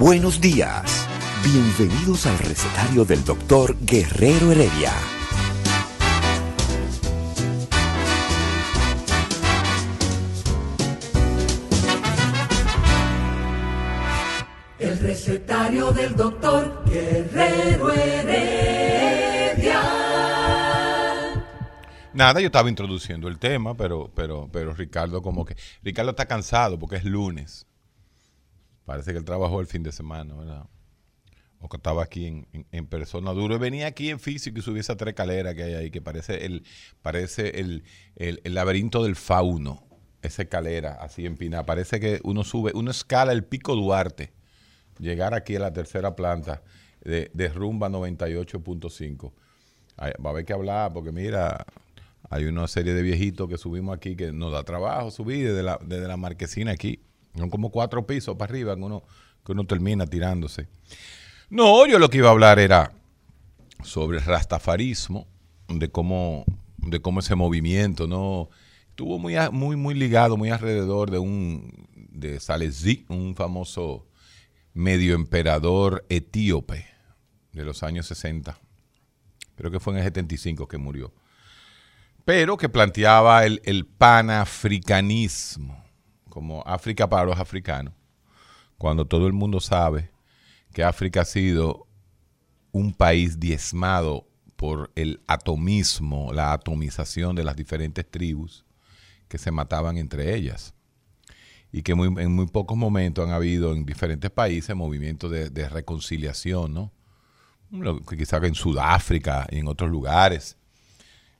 Buenos días. Bienvenidos al recetario del doctor Guerrero Heredia. El recetario del doctor Guerrero Heredia. Nada, yo estaba introduciendo el tema, pero, pero, pero Ricardo como que... Ricardo está cansado porque es lunes. Parece que él trabajó el fin de semana, ¿verdad? O que estaba aquí en, persona duro. Venía aquí en físico y subí esa tres escaleras que hay ahí, que parece el, parece el, el- laberinto del fauno. Esa escalera así empinada. Parece que uno sube, uno escala el pico Duarte. Llegar aquí a la tercera planta de, de rumba 98.5. Ay, Va a haber que hablar porque mira, hay una serie de viejitos que subimos aquí que nos da trabajo subir desde la, desde la marquesina aquí. Son como cuatro pisos para arriba que uno, que uno termina tirándose. No, yo lo que iba a hablar era sobre el rastafarismo, de cómo, de cómo ese movimiento, ¿no? Estuvo muy, muy, muy ligado, muy alrededor de un, de Salesí, un famoso medio emperador etíope de los años 60. Creo que fue en el 75 que murió. Pero que planteaba el, el panafricanismo, como África para los africanos, cuando todo el mundo sabe que África ha sido un país diezmado por el atomismo, la atomización de las diferentes tribus que se mataban entre ellas. Y que en muy pocos momentos han habido en diferentes países movimientos de, de reconciliación, ¿no? Lo que quizá en Sudáfrica y en otros lugares,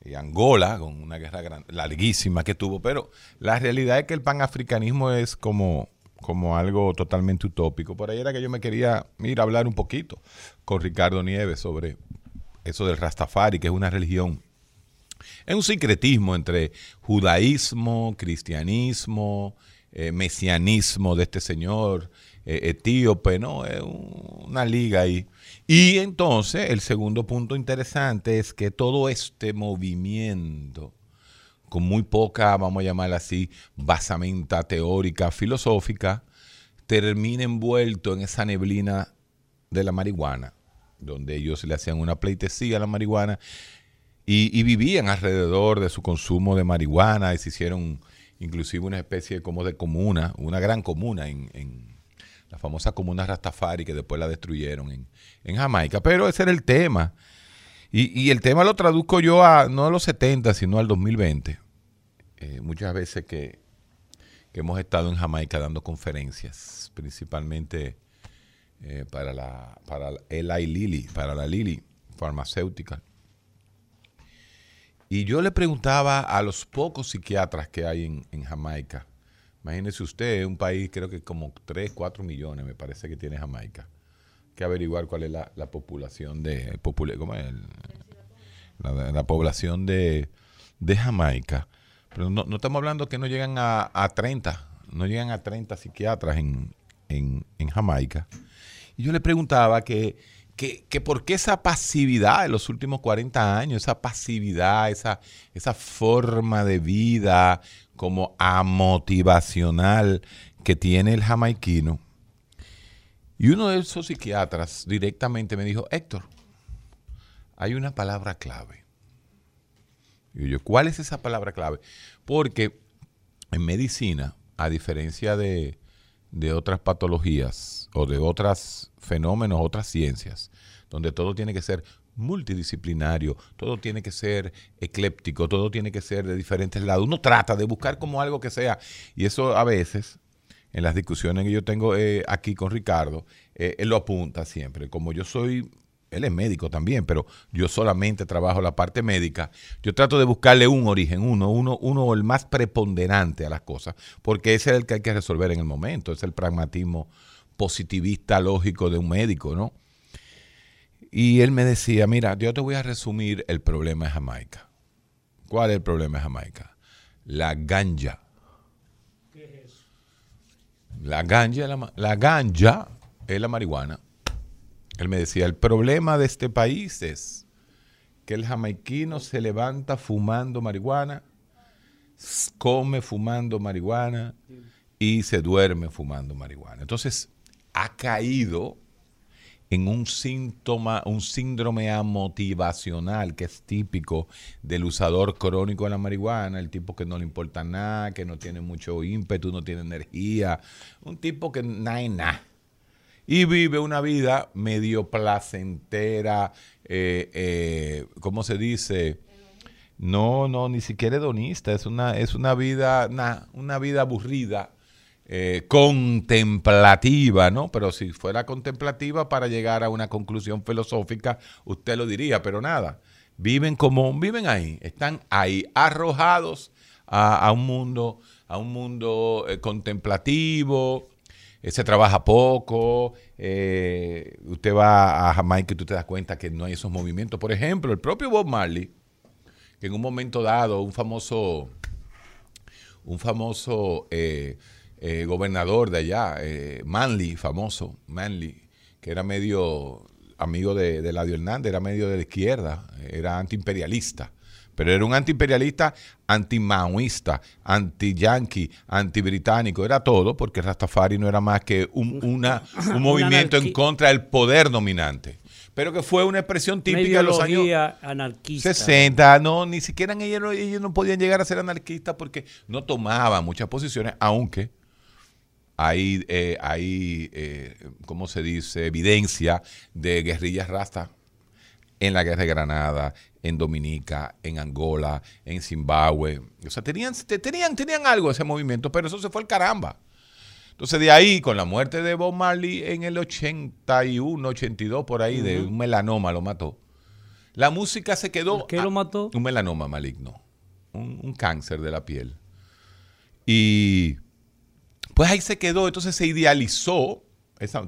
y Angola, con una guerra gran- larguísima que tuvo, pero la realidad es que el panafricanismo es como, como algo totalmente utópico. Por ahí era que yo me quería ir a hablar un poquito con Ricardo Nieves sobre eso del Rastafari, que es una religión es un sincretismo entre judaísmo, cristianismo, eh, mesianismo de este señor etíope, ¿no? Es un- una liga ahí. Y entonces, el segundo punto interesante es que todo este movimiento, con muy poca, vamos a llamarla así, basamenta teórica, filosófica, termina envuelto en esa neblina de la marihuana, donde ellos le hacían una pleitesía a la marihuana y, y vivían alrededor de su consumo de marihuana y se hicieron inclusive una especie como de comuna, una gran comuna en, en la famosa comuna Rastafari que después la destruyeron en, en Jamaica. Pero ese era el tema. Y, y el tema lo traduzco yo a no a los 70, sino al 2020. Eh, muchas veces que, que hemos estado en Jamaica dando conferencias, principalmente eh, para la para Eli Lilly, para la Lilly farmacéutica. Y yo le preguntaba a los pocos psiquiatras que hay en, en Jamaica, imagínese usted, un país creo que como 3, 4 millones me parece que tiene Jamaica, que averiguar cuál es la, la población de, popula- ¿cómo es? La, la población de, de Jamaica. Pero no, no estamos hablando que no llegan a, a 30, no llegan a 30 psiquiatras en, en, en Jamaica. Y yo le preguntaba que, que, que por qué esa pasividad de los últimos 40 años, esa pasividad, esa, esa forma de vida como amotivacional que tiene el jamaiquino. Y uno de esos psiquiatras directamente me dijo, Héctor, hay una palabra clave. Y yo, ¿cuál es esa palabra clave? Porque en medicina, a diferencia de, de otras patologías o de otros fenómenos, otras ciencias, donde todo tiene que ser multidisciplinario, todo tiene que ser ecléptico, todo tiene que ser de diferentes lados. Uno trata de buscar como algo que sea, y eso a veces, en las discusiones que yo tengo eh, aquí con Ricardo, eh, él lo apunta siempre. Como yo soy él es médico también, pero yo solamente trabajo la parte médica, yo trato de buscarle un origen, uno, uno, uno el más preponderante a las cosas, porque ese es el que hay que resolver en el momento, es el pragmatismo positivista lógico de un médico, ¿no? Y él me decía, mira, yo te voy a resumir el problema de Jamaica. ¿Cuál es el problema de Jamaica? La ganja. ¿Qué es eso? La ganja, la, la ganja es la marihuana. Él me decía, el problema de este país es que el jamaiquino se levanta fumando marihuana, come fumando marihuana y se duerme fumando marihuana. Entonces, ha caído en un síntoma, un síndrome amotivacional que es típico del usador crónico de la marihuana, el tipo que no le importa nada, que no tiene mucho ímpetu, no tiene energía, un tipo que nada nada y vive una vida medio placentera, eh, eh, ¿cómo se dice? No, no, ni siquiera hedonista, es una, es una vida, una vida aburrida, eh, contemplativa, ¿no? Pero si fuera contemplativa para llegar a una conclusión filosófica, usted lo diría, pero nada. Viven como, viven ahí, están ahí, arrojados a, un mundo, a un mundo contemplativo, eh, se trabaja poco, eh, usted va a Jamaica y tú te das cuenta que no hay esos movimientos. Por ejemplo, el propio Bob Marley, que en un momento dado, un famoso, un famoso eh, gobernador de allá, Manley, famoso, Manley, que era medio amigo de, de Ladio Hernández, era medio de la izquierda, era antiimperialista pero era un antiimperialista, anti-maoísta, anti-yankee, anti-británico, era todo, porque Rastafari no era más que un, una, un movimiento en contra del poder dominante. Pero que fue una expresión típica de los años anarquista. 60. No, ni siquiera ellos, ellos no podían llegar a ser anarquistas porque no tomaban muchas posiciones, aunque hay, eh, hay eh, ¿cómo se dice?, evidencia de guerrillas rastas en la guerra de Granada, en Dominica, en Angola, en Zimbabue. O sea, tenían, tenían, tenían algo ese movimiento, pero eso se fue al caramba. Entonces de ahí, con la muerte de Bob Marley en el 81, 82, por ahí, de un melanoma lo mató. La música se quedó... ¿Qué lo mató? Un melanoma maligno, un cáncer de la piel. Y pues ahí se quedó, entonces se idealizó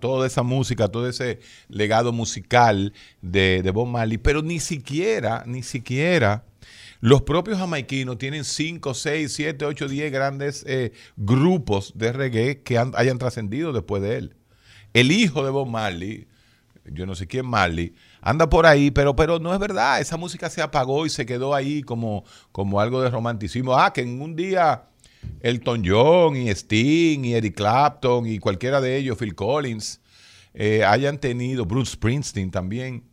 toda esa música, todo ese legado musical de, de Bob Marley, pero ni siquiera, ni siquiera los propios jamaiquinos tienen 5, 6, 7, 8, 10 grandes eh, grupos de reggae que hayan trascendido después de él. El hijo de Bob Marley, yo no sé quién Marley, anda por ahí, pero, pero no es verdad. Esa música se apagó y se quedó ahí como, como algo de romanticismo. Ah, que en un día Elton John y Sting y Eric Clapton y cualquiera de ellos, Phil Collins, eh, hayan tenido, Bruce Springsteen también,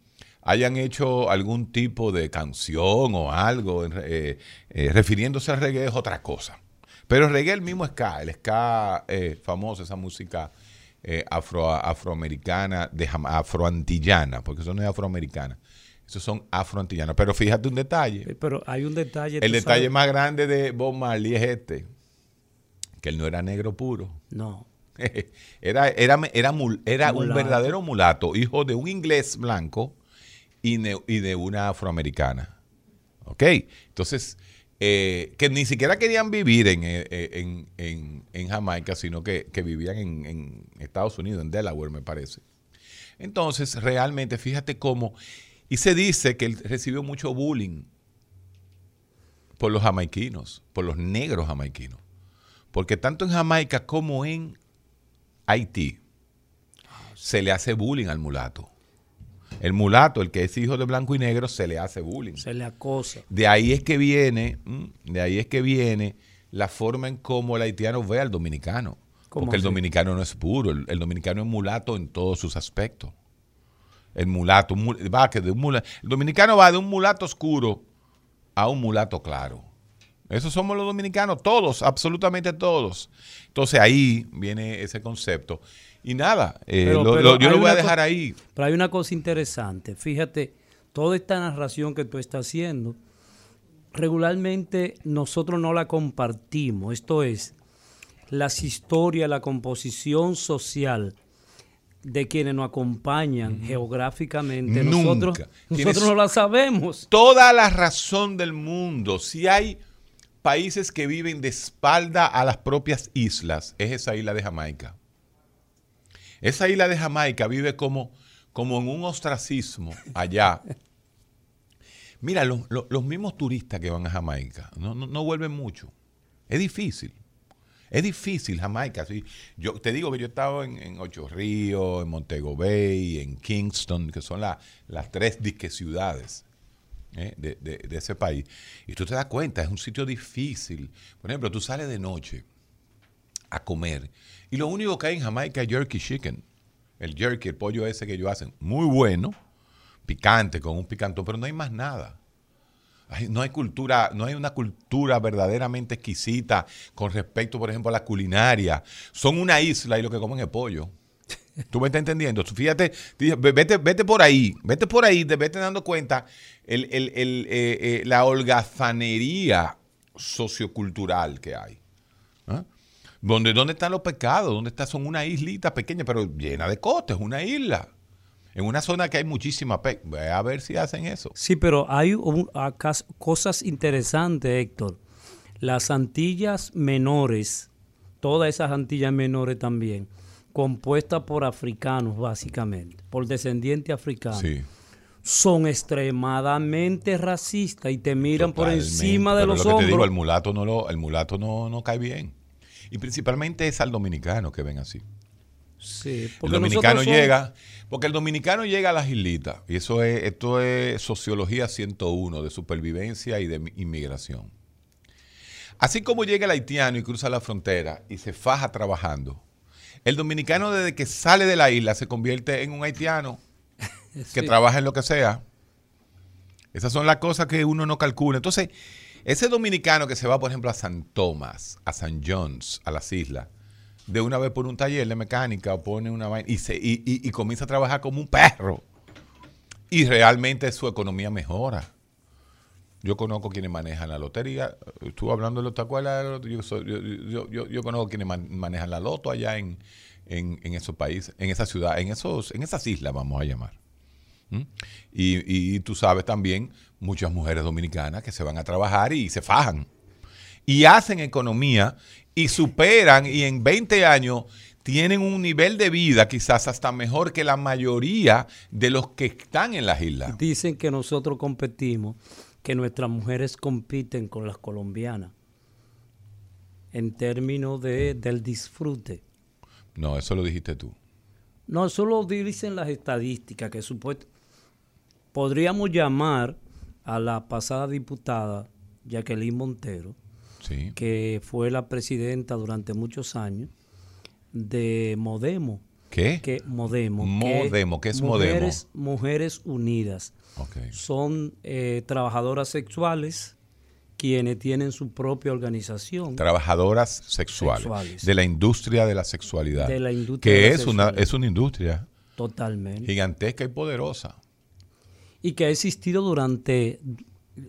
hayan hecho algún tipo de canción o algo eh, eh, refiriéndose al reggae es otra cosa. Pero el reggae el mismo ska, el ska famoso, esa música afro, afroamericana, de, afroantillana, porque eso no es afroamericana. Esos son afroantillanas. Pero fíjate un detalle. Pero hay un detalle. El detalle más grande de Bob Marley es este que él no era negro puro. No. Era, era, era, era un verdadero mulato, hijo de un inglés blanco y, de una afroamericana. ¿Ok? Entonces, eh, que ni siquiera querían vivir en, eh, en, Jamaica, sino que, vivían en, Estados Unidos, en Delaware, me parece. Entonces, realmente, fíjate cómo. Y se dice que él recibió mucho bullying por los jamaiquinos, por los negros jamaiquinos. Porque tanto en Jamaica como en Haití se le hace bullying al mulato. El mulato, el que es hijo de blanco y negro, se le hace bullying. Se le acosa. De ahí es que viene, de ahí es que viene la forma en cómo el haitiano ve al dominicano. Porque el dominicano no es puro, el, dominicano es mulato en todos sus aspectos. El mulato, va que de un mulato, el dominicano va de un mulato oscuro a un mulato claro. Esos somos los dominicanos, todos, absolutamente todos. Entonces ahí viene ese concepto. Y nada, eh, yo lo voy a dejar ahí. Pero hay una cosa interesante. Fíjate, toda esta narración que tú estás haciendo, regularmente nosotros no la compartimos. Esto es, las historias, la composición social de quienes nos acompañan geográficamente. Nunca. Nosotros, nosotros no la sabemos. Toda la razón del mundo. Si hay países que viven de espalda a las propias islas, es esa isla de Jamaica. Esa isla de Jamaica vive como, como en un ostracismo allá. Mira, los, los- los mismos turistas que van a Jamaica no, no, no vuelven mucho. Es difícil. Es difícil Jamaica. sí. Yo te digo que yo he estado en, en Ocho Ríos, en Montego Bay, en Kingston, que son la- las tres disque ciudades ¿eh? de, de- ese país. Y tú te das cuenta, es un sitio difícil. Por ejemplo, tú sales de noche a comer y lo único que hay en Jamaica es jerky chicken. El jerky, el pollo ese que ellos hacen, muy bueno, picante, con un picantón, pero no hay más nada. No hay cultura, no hay una cultura verdaderamente exquisita con respecto, por ejemplo, a la culinaria. Son una isla y lo que comen es pollo. ¿Tú me estás entendiendo? Fíjate, vete, vete por ahí, vete por ahí, te vete dando cuenta el, el- el, eh, eh, la holgazanería sociocultural que hay. ¿Ah? ¿Dónde, ¿Dónde están los pecados? ¿Dónde está? Son una islita pequeña, pero llena de costas, una isla. En una zona que hay muchísima pe a ver si hacen eso. Sí, pero hay un- acá cosas interesantes, Héctor. Las Antillas menores, todas esas Antillas menores también, compuestas por africanos, básicamente, por descendientes africanos, Sí. son extremadamente racistas y te miran por encima de Pero los lo que te digo, el mulato no lo, el mulato no, no cae bien. Y principalmente es al dominicano que ven así. Sí, El porque dominicano nosotros somos- llega, porque el dominicano llega a las islitas, y eso es, esto es sociología 101 de supervivencia y de mi- inmigración. Así como llega el haitiano y cruza la frontera y se faja trabajando, el dominicano desde que sale de la isla se convierte en un haitiano que Sí. trabaja en lo que sea. Esas son las cosas que uno no calcula. Entonces, ese dominicano que se va, por ejemplo, a San Tomás, a San John's, a las islas, de una vez por un taller de mecánica o pone una vaina y, se, y, y- y comienza a trabajar como un perro. Y realmente su economía mejora. Yo conozco quienes manejan la lotería. Estuve hablando de lo- ¿te acuerdas de la loto? Yo, conozco quienes man- manejan la loto allá en esos países, en esa ciudad, en, esos, en esas islas, vamos a llamar. ¿Mm? Y, y tú sabes también muchas mujeres dominicanas que se van a trabajar y se fajan. Y hacen economía y superan y en 20 años tienen un nivel de vida quizás hasta mejor que la mayoría de los que están en las islas. Dicen que nosotros competimos, que nuestras mujeres compiten con las colombianas en términos de, del disfrute. No, eso lo dijiste tú. No, eso lo dicen las estadísticas, que supuesto podríamos llamar a la pasada diputada Jacqueline Montero, Sí. que fue la presidenta durante muchos años de Modemo. ¿Qué? Que Modemo. Modemo, ¿qué es mujeres, Mujeres Unidas. Son eh, trabajadoras sexuales quienes tienen su propia organización. Trabajadoras sexuales, Sexuales. de la industria de la sexualidad. De la industria que de la es una sexualidad. es una industria Totalmente. gigantesca y poderosa. Y que ha existido durante,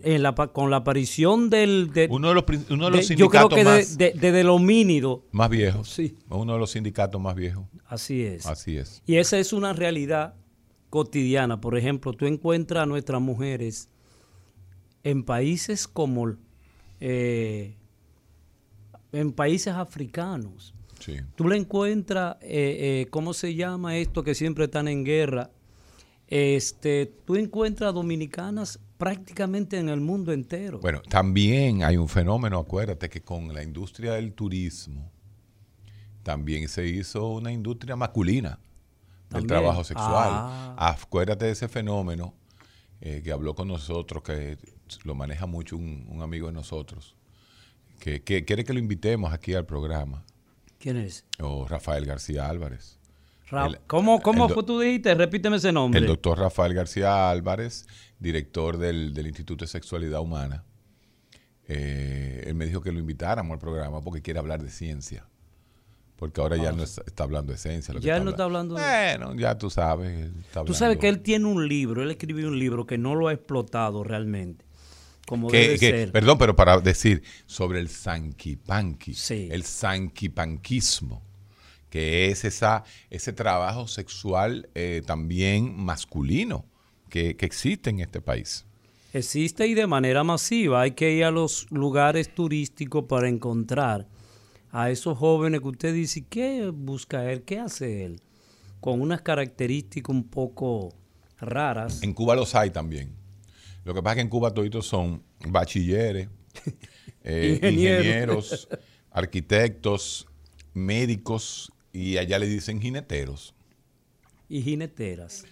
en la, pa- con la aparición del... de- Uno de los, uno de los de- yo creo sindicatos que más, de- de- desde el homínido, más viejos. Sí. Uno de los sindicatos más viejos. así es. Así es. Y esa es una realidad cotidiana. Por ejemplo, tú encuentras a nuestras mujeres en países como eh, en países africanos. Sí. Tú le encuentras, eh, eh, ¿cómo se llama esto que siempre están en guerra? Este, tú encuentras dominicanas prácticamente en el mundo entero. Bueno, también hay un fenómeno, acuérdate que con la industria del turismo también se hizo una industria masculina del También. trabajo sexual. Ah. Acuérdate de ese fenómeno eh, que habló con nosotros, que lo maneja mucho un, un amigo de nosotros, que, que quiere que lo invitemos aquí al programa, ¿Quién es? o Rafael García Álvarez. El- ¿Cómo, cómo el fue tú dijiste? Repíteme ese nombre. El doctor Rafael García Álvarez, director del, del Instituto de Sexualidad Humana, eh, él me dijo que lo invitáramos al programa porque quiere hablar de ciencia. Porque ahora ya no está, está hablando de ciencia. lo que Ya él no está hablando de- Bueno, ya tú sabes. está Tú sabes que él tiene un libro, él escribió un libro que no lo ha explotado realmente. Como que- debe que- ser. Perdón, pero para decir sobre el sanquipanqui, Sí. el sanquipanquismo, que es esa, ese trabajo sexual eh, también masculino que, que existe en este país. Existe y de manera masiva. Hay que ir a los lugares turísticos para encontrar a esos jóvenes que usted dice, ¿qué busca él? ¿Qué hace él? Con unas características un poco raras. En Cuba los hay también. Lo que pasa es que en Cuba toditos son bachilleres, eh, Ingenieros. ingenieros, arquitectos, médicos y allá le dicen jineteros. Y jineteras.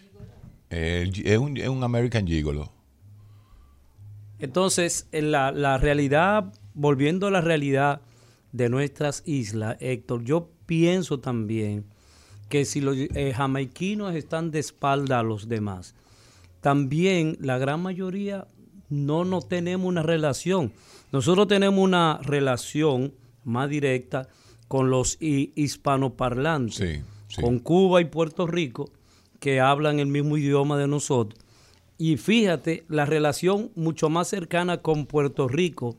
Eh, es, un, es un American Gigolo. Entonces, en la, la realidad, volviendo a la realidad de nuestras islas, Héctor, yo pienso también que si los eh, jamaiquinos están de espalda a los demás, también la gran mayoría no nos tenemos una relación. Nosotros tenemos una relación más directa con los hi- hispanoparlantes, Sí, sí. con Cuba y Puerto Rico, que hablan el mismo idioma de nosotros. Y fíjate, la relación mucho más cercana con Puerto Rico,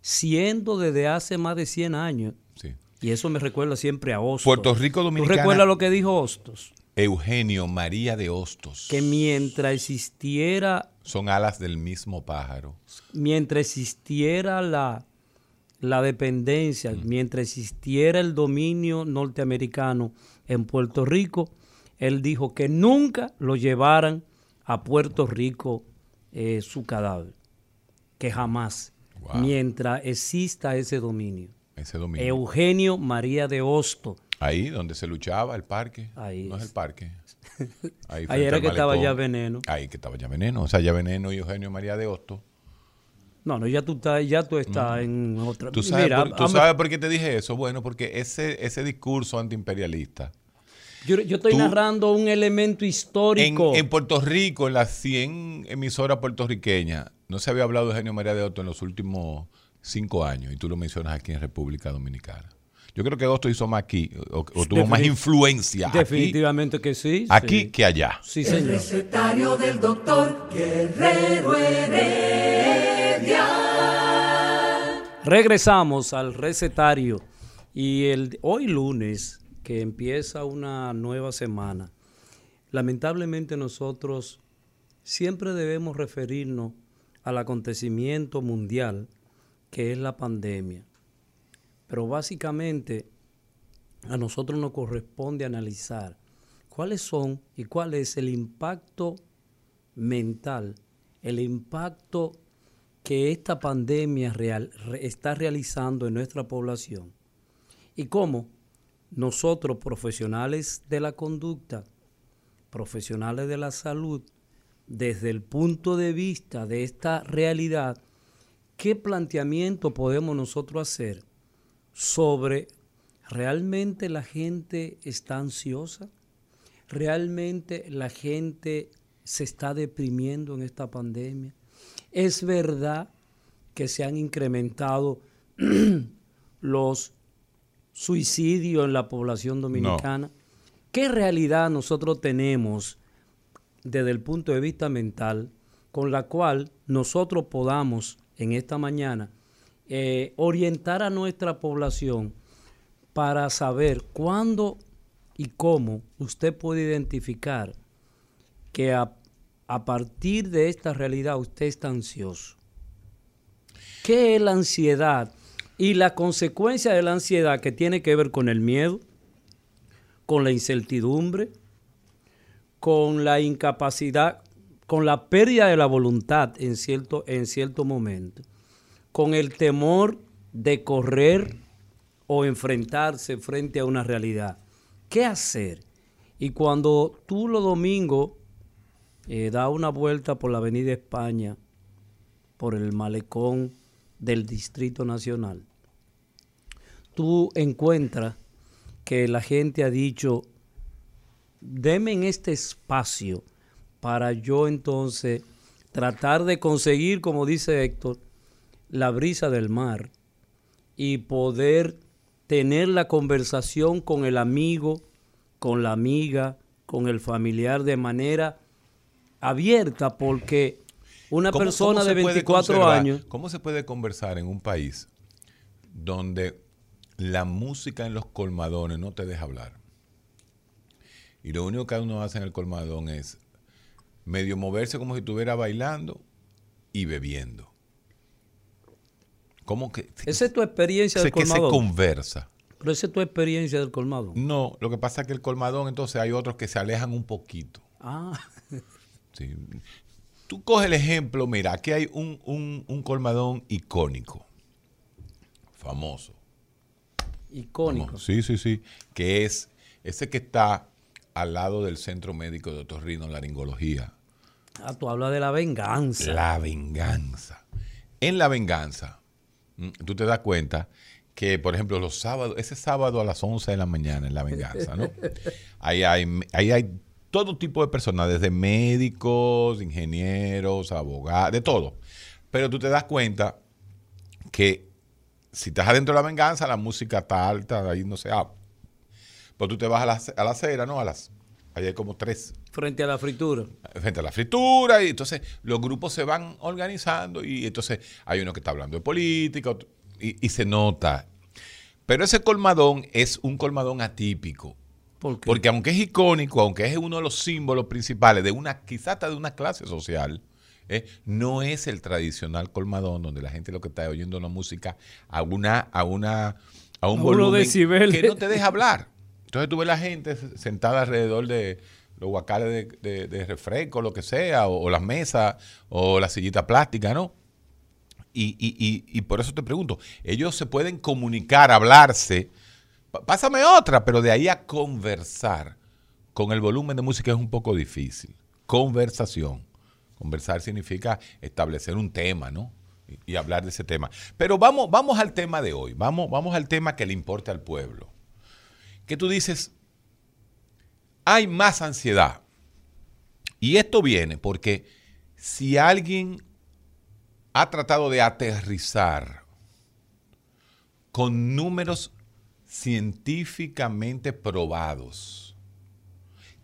siendo desde hace más de 100 años. Sí. Y eso me recuerda siempre a Hostos. Puerto Rico ¿Tú Dominicana. recuerdas lo que dijo Hostos? Eugenio María de Hostos. Que mientras existiera, Son alas del mismo pájaro. mientras existiera la, la dependencia, mientras existiera el dominio norteamericano en Puerto Rico, él dijo que nunca lo llevaran a Puerto Rico eh, su cadáver. Que jamás. Wow. Mientras exista ese dominio. Ese domingo. Eugenio María de Hosto. Ahí donde se luchaba el parque. Ahí no es el parque. Ahí, Ahí era que estaba ya veneno. Ahí que estaba ya veneno. O sea, ya veneno y Eugenio María de Hostos. No, no, ya tú estás, ya tú estás en otra. ¿Tú sabes, Mira, por, tú sabes por qué te dije eso? Bueno, porque ese, ese discurso antiimperialista. Yo, yo estoy tú- narrando un elemento En, histórico. en Puerto Rico, en las 100 emisoras puertorriqueñas, no se había hablado de Eugenio María de Hostos en los últimos cinco años. Y tú lo mencionas aquí en República Dominicana. Yo creo que Hostos hizo más aquí, o, o tuvo más influencia aquí, Definitivamente que sí. aquí sí. que allá. Sí, El recetario del doctor Guerrero Regresamos al recetario. Y el, hoy lunes, que empieza una nueva semana, lamentablemente nosotros siempre debemos referirnos al acontecimiento mundial que es la pandemia. Pero básicamente a nosotros nos corresponde analizar cuáles son y cuál es el impacto mental, el impacto que esta pandemia real, re- está realizando en nuestra población y cómo nosotros, profesionales de la conducta, profesionales de la salud, desde el punto de vista de esta realidad, ¿qué planteamiento podemos nosotros hacer sobre realmente la gente está ansiosa? ¿Realmente la gente se está deprimiendo en esta pandemia? ¿Es verdad que se han incrementado los suicidios en la población dominicana? ¿Qué realidad nosotros tenemos desde el punto de vista mental con la cual nosotros podamos en esta mañana eh, orientar a nuestra población para saber cuándo y cómo usted puede identificar que a, a partir de esta realidad usted está ansioso. ¿Qué es la ansiedad? Y la consecuencia de la ansiedad que tiene que ver con el miedo, con la incertidumbre, con la incapacidad, con la pérdida de la voluntad en cierto, en cierto momento, con el temor de correr o enfrentarse frente a una realidad. ¿Qué hacer? Y cuando tú los domingos eh, da una vuelta por la Avenida España, por el malecón del Distrito Nacional, tú encuentras que la gente ha dicho, deme en este espacio para yo entonces tratar de conseguir, como dice Héctor, la brisa del mar y poder tener la conversación con el amigo, con la amiga, con el familiar de manera abierta, porque una ¿Cómo- persona de se puede 24 conservar- años, ¿Cómo se puede conversar en un país donde la música en los colmadones no te deja hablar? Y lo único que uno hace en el colmadón es medio moverse como si estuviera bailando y bebiendo. ¿Cómo que? Esa es tu experiencia del que se colmadón. conversa. Pero esa es tu experiencia del colmadón. No, lo que pasa es que el colmadón, entonces hay otros que se alejan un poquito. Ah, Sí. Tú coges el ejemplo, mira, aquí hay un, un- un colmadón icónico, famoso. icónico. famoso. Sí, sí, sí. Que es ese que está al lado del Centro Médico de Otorrino Laringología. Ah, tú hablas de la venganza. La venganza. En la venganza, mm, tú te das cuenta que, por ejemplo, los sábados, ese sábado a las 11 de la mañana en la venganza, ¿no? Ahí hay, ahí hay todo tipo de personas, desde médicos, ingenieros, abogados, de todo. Pero tú te das cuenta que si estás adentro de la venganza, la música está alta, ahí no se habla. Pues tú te vas a la, a la acera, ¿no? A las, ahí hay como tres Frente a la fritura. frente a la fritura y entonces los grupos se van organizando y entonces hay uno que está hablando de política otro- y, y se nota. Pero ese colmadón es un colmadón atípico. Porque aunque es icónico, aunque es uno de los símbolos principales de una, quizás hasta de una clase social, ¿eh? no es el tradicional colmadón donde la gente lo que está oyendo una música a una, a una, a un A volumen que no te deja hablar. Entonces tú ves la gente sentada alrededor de los guacales de, de- de refresco, lo que sea, o, o las mesas, o la sillita plástica, ¿no? Y, y- y- y por eso te pregunto, ellos se pueden comunicar, hablarse. Pásame otra, pero de ahí a conversar con el volumen de música es un poco difícil. Conversación. Conversar significa establecer un tema, ¿no? Y, y hablar de ese tema. Pero vamos, vamos al tema de hoy. Vamos, vamos al tema que le importa al pueblo. Que tú dices, hay más ansiedad. Y esto viene porque si alguien ha tratado de aterrizar con números científicamente probados.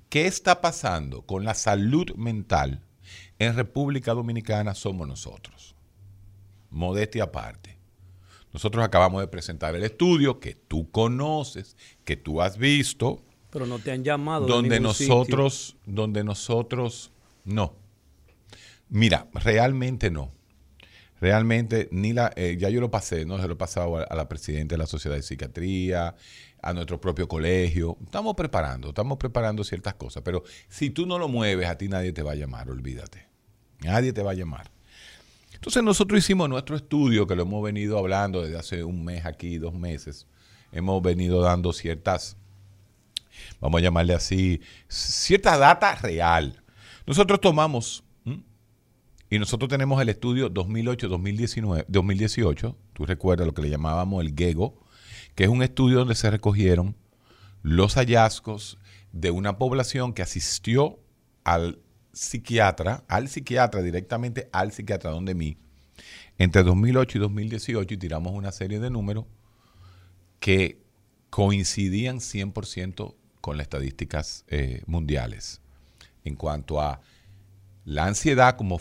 ¿Qué está pasando con la salud mental en República Dominicana? Somos nosotros. Modestia aparte. Nosotros acabamos de presentar el estudio que tú conoces, que tú has visto, Pero no te han llamado. de donde sitio. nosotros, donde nosotros, no. Mira, realmente no. Realmente, ni la, eh, ya yo lo pasé, ¿no? Se lo he pasado a, la presidenta de la Sociedad de Psiquiatría, a nuestro propio colegio. Estamos preparando, estamos preparando ciertas cosas, pero si tú no lo mueves, a ti nadie te va a llamar, olvídate. Nadie te va a llamar. Entonces nosotros hicimos nuestro estudio, que lo hemos venido hablando desde hace un mes aquí, dos meses. Hemos venido dando ciertas, vamos a llamarle así, cierta data real. Nosotros tomamos. Y nosotros tenemos el estudio 2008-2019, 2018, tú recuerdas lo que le llamábamos el GEGO, que es un estudio donde se recogieron los hallazgos de una población que asistió al psiquiatra, al psiquiatra, directamente al psiquiatra, donde mí, entre 2008 y 2018, y tiramos una serie de números que coincidían 100% con las estadísticas eh, mundiales en cuanto a la ansiedad como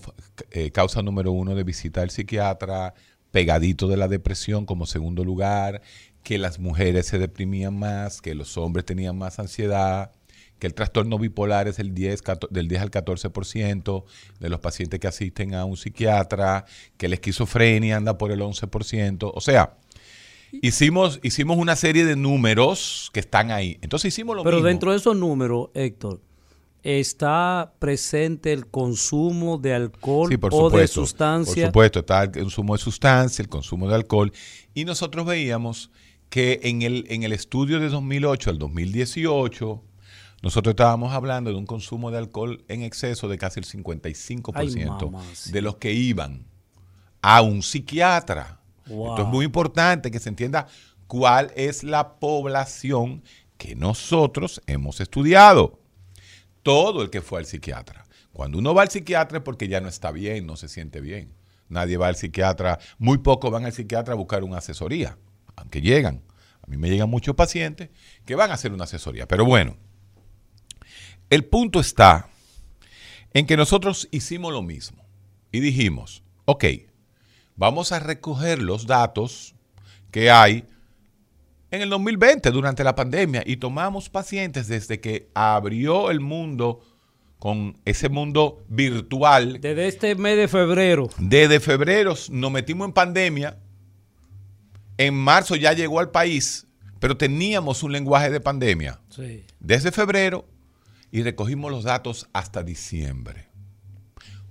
eh, causa número uno de visita al psiquiatra, pegadito de la depresión como segundo lugar, que las mujeres se deprimían más, que los hombres tenían más ansiedad, que el trastorno bipolar es el 10, 14 del 10 al 14% de los pacientes que asisten a un psiquiatra, que la esquizofrenia anda por el 11%. O sea, hicimos, hicimos una serie de números que están ahí. Entonces hicimos lo Pero mismo. dentro de esos números, Héctor, ¿está presente el consumo de alcohol Sí, por o de supuesto. sustancia? Por supuesto, está el consumo de sustancia, el consumo de alcohol. Y nosotros veíamos que en el, en el estudio de 2008 al 2018, nosotros estábamos hablando de un consumo de alcohol en exceso de casi el 55% Ay, mamacita. de los que iban a un psiquiatra. Wow. Esto es muy importante que se entienda cuál es la población que nosotros hemos estudiado todo el que fue al psiquiatra. Cuando uno va al psiquiatra es porque ya no está bien, no se siente bien. Nadie va al psiquiatra, muy pocos van al psiquiatra a buscar una asesoría, aunque llegan. A mí me llegan muchos pacientes que van a hacer una asesoría. Pero bueno, el punto está en que nosotros hicimos lo mismo y dijimos, ok, vamos a recoger los datos que hay en el 2020, durante la pandemia, y tomamos pacientes desde que abrió el mundo con ese mundo virtual. Desde este mes de febrero. Desde febrero nos metimos en pandemia. En marzo ya llegó al país, pero teníamos un lenguaje de pandemia. Sí. Desde febrero y recogimos los datos hasta diciembre.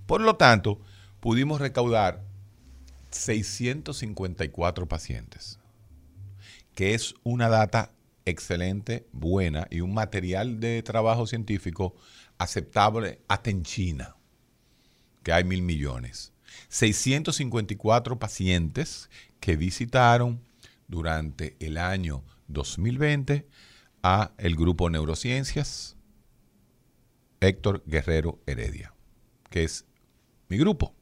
Por lo tanto, pudimos recaudar 654 pacientes, que es una data excelente, buena y un material de trabajo científico aceptable hasta en China, que hay mil millones. 654 pacientes que visitaron durante el año 2020 a el grupo Neurociencias Héctor Guerrero Heredia, que es mi grupo.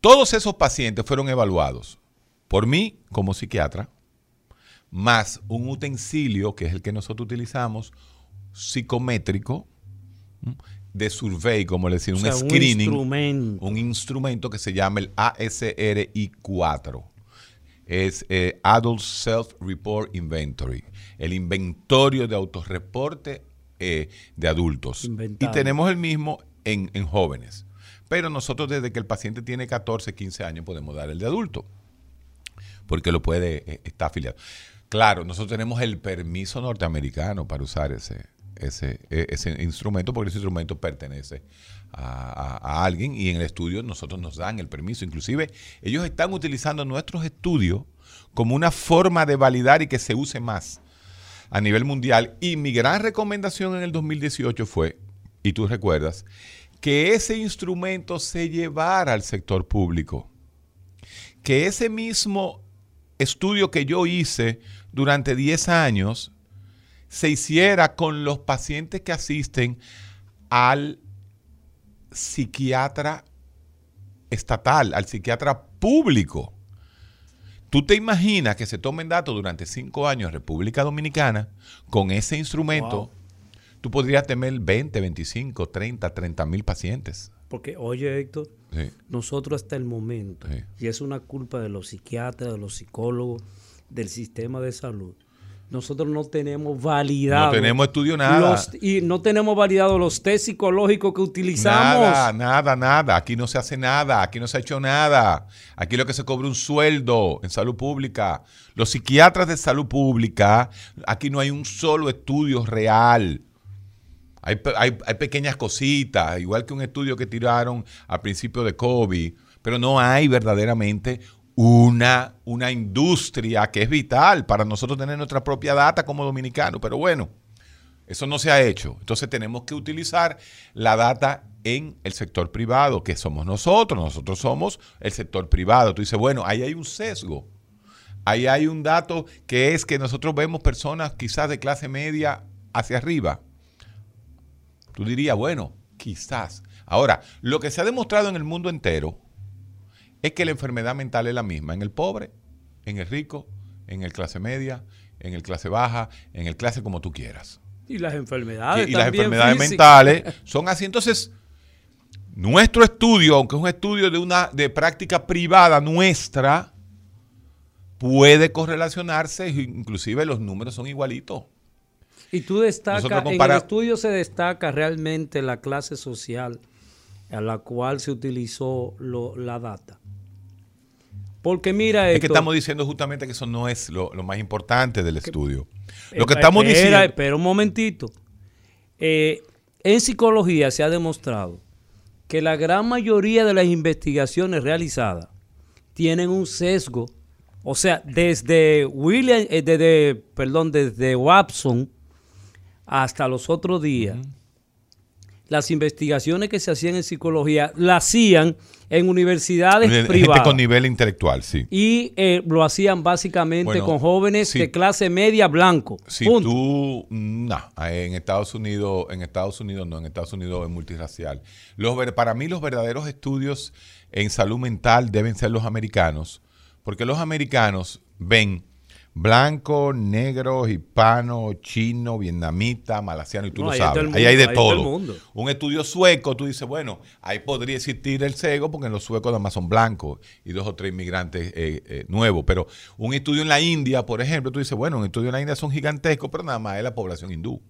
Todos esos pacientes fueron evaluados por mí como psiquiatra, más un utensilio, que es el que nosotros utilizamos, psicométrico, de survey, como le decía, O un sea, screening, Un instrumento. un instrumento que se llama el ASRI4. Es eh, Adult Self Report Inventory, el inventario de autorreporte eh, de adultos. Y tenemos el mismo en, en jóvenes. Pero nosotros desde que el paciente tiene 14, 15 años podemos dar el de adulto, porque lo puede, eh, está afiliado. Claro, nosotros tenemos el permiso norteamericano para usar ese, ese, e- ese instrumento, porque ese instrumento pertenece a, a- a alguien y en el estudio nosotros nos dan el permiso. Inclusive ellos están utilizando nuestros estudios como una forma de validar y que se use más a nivel mundial. Y mi gran recomendación en el 2018 fue, y tú recuerdas, que ese instrumento se llevara al sector público. Que ese mismo estudio que yo hice durante 10 años se hiciera con los pacientes que asisten al psiquiatra estatal, al psiquiatra público. ¿Tú te imaginas que se tomen datos durante cinco años en República Dominicana con ese instrumento? Wow. Tú podrías tener 20, 25, 30, 30 mil pacientes. Porque, oye, Héctor, Sí. nosotros hasta el momento, Sí. y es una culpa de los psiquiatras, de los psicólogos, del sistema de salud, nosotros no tenemos validado. No tenemos estudio nada. los- y no tenemos validado los test psicológicos que utilizamos. Nada, nada, nada. Aquí no se hace nada. Aquí no se ha hecho nada. Aquí lo que se cobra un sueldo en salud pública. Los psiquiatras de salud pública, aquí no hay un solo estudio real. Hay, hay- hay pequeñas cositas, igual que un estudio que tiraron al principio de COVID, pero no hay verdaderamente una, una industria que es vital para nosotros tener nuestra propia data como dominicanos. Pero bueno, eso no se ha hecho. Entonces tenemos que utilizar la data en el sector privado, que somos nosotros. Nosotros somos el sector privado. Tú dices, bueno, ahí hay un sesgo. Ahí hay un dato que es que nosotros vemos personas quizás de clase media hacia arriba. Tú dirías, bueno, quizás. Ahora, lo que se ha demostrado en el mundo entero es que la enfermedad mental es la misma en el pobre, en el rico, en el clase media, en el clase baja, en el clase como tú quieras. Y las enfermedades y las también enfermedades físicas. mentales son así. Entonces, nuestro estudio, aunque es un estudio de una de práctica privada nuestra, puede correlacionarse, inclusive los números son igualitos. Y tú destacas, en el estudio se destaca realmente la clase social a la cual se utilizó lo- la data. Porque mira, Es que estamos diciendo justamente que eso no es lo, lo más importante del estudio. eh, Lo que estamos espera, diciendo... Espera un momentito. Eh, en psicología se ha demostrado que la gran mayoría de las investigaciones realizadas tienen un sesgo. O sea, desde William, eh, desde, perdón, desde Watson hasta los otros días, las investigaciones que se hacían en psicología las hacían en universidades Gente privadas. con nivel intelectual, sí. Y eh, lo hacían básicamente Bueno, con jóvenes de clase media blanco. Si Punto. tú, no, en Estados Unidos, en Estados Unidos no, en Estados Unidos es multirracial. Los, para mí los verdaderos estudios en salud mental deben ser los americanos, porque los americanos ven Blanco, negro, hispano, chino, vietnamita, malasiano, y tú No, lo sabes. ahí hay de ahí todo. Un estudio sueco, tú dices, bueno, ahí podría existir el cego porque en los suecos nada más son blancos y dos o tres inmigrantes eh, eh, nuevos. Pero un estudio en la India, por ejemplo, tú dices, bueno, un estudio en la India son gigantescos, pero nada más es la población hindú,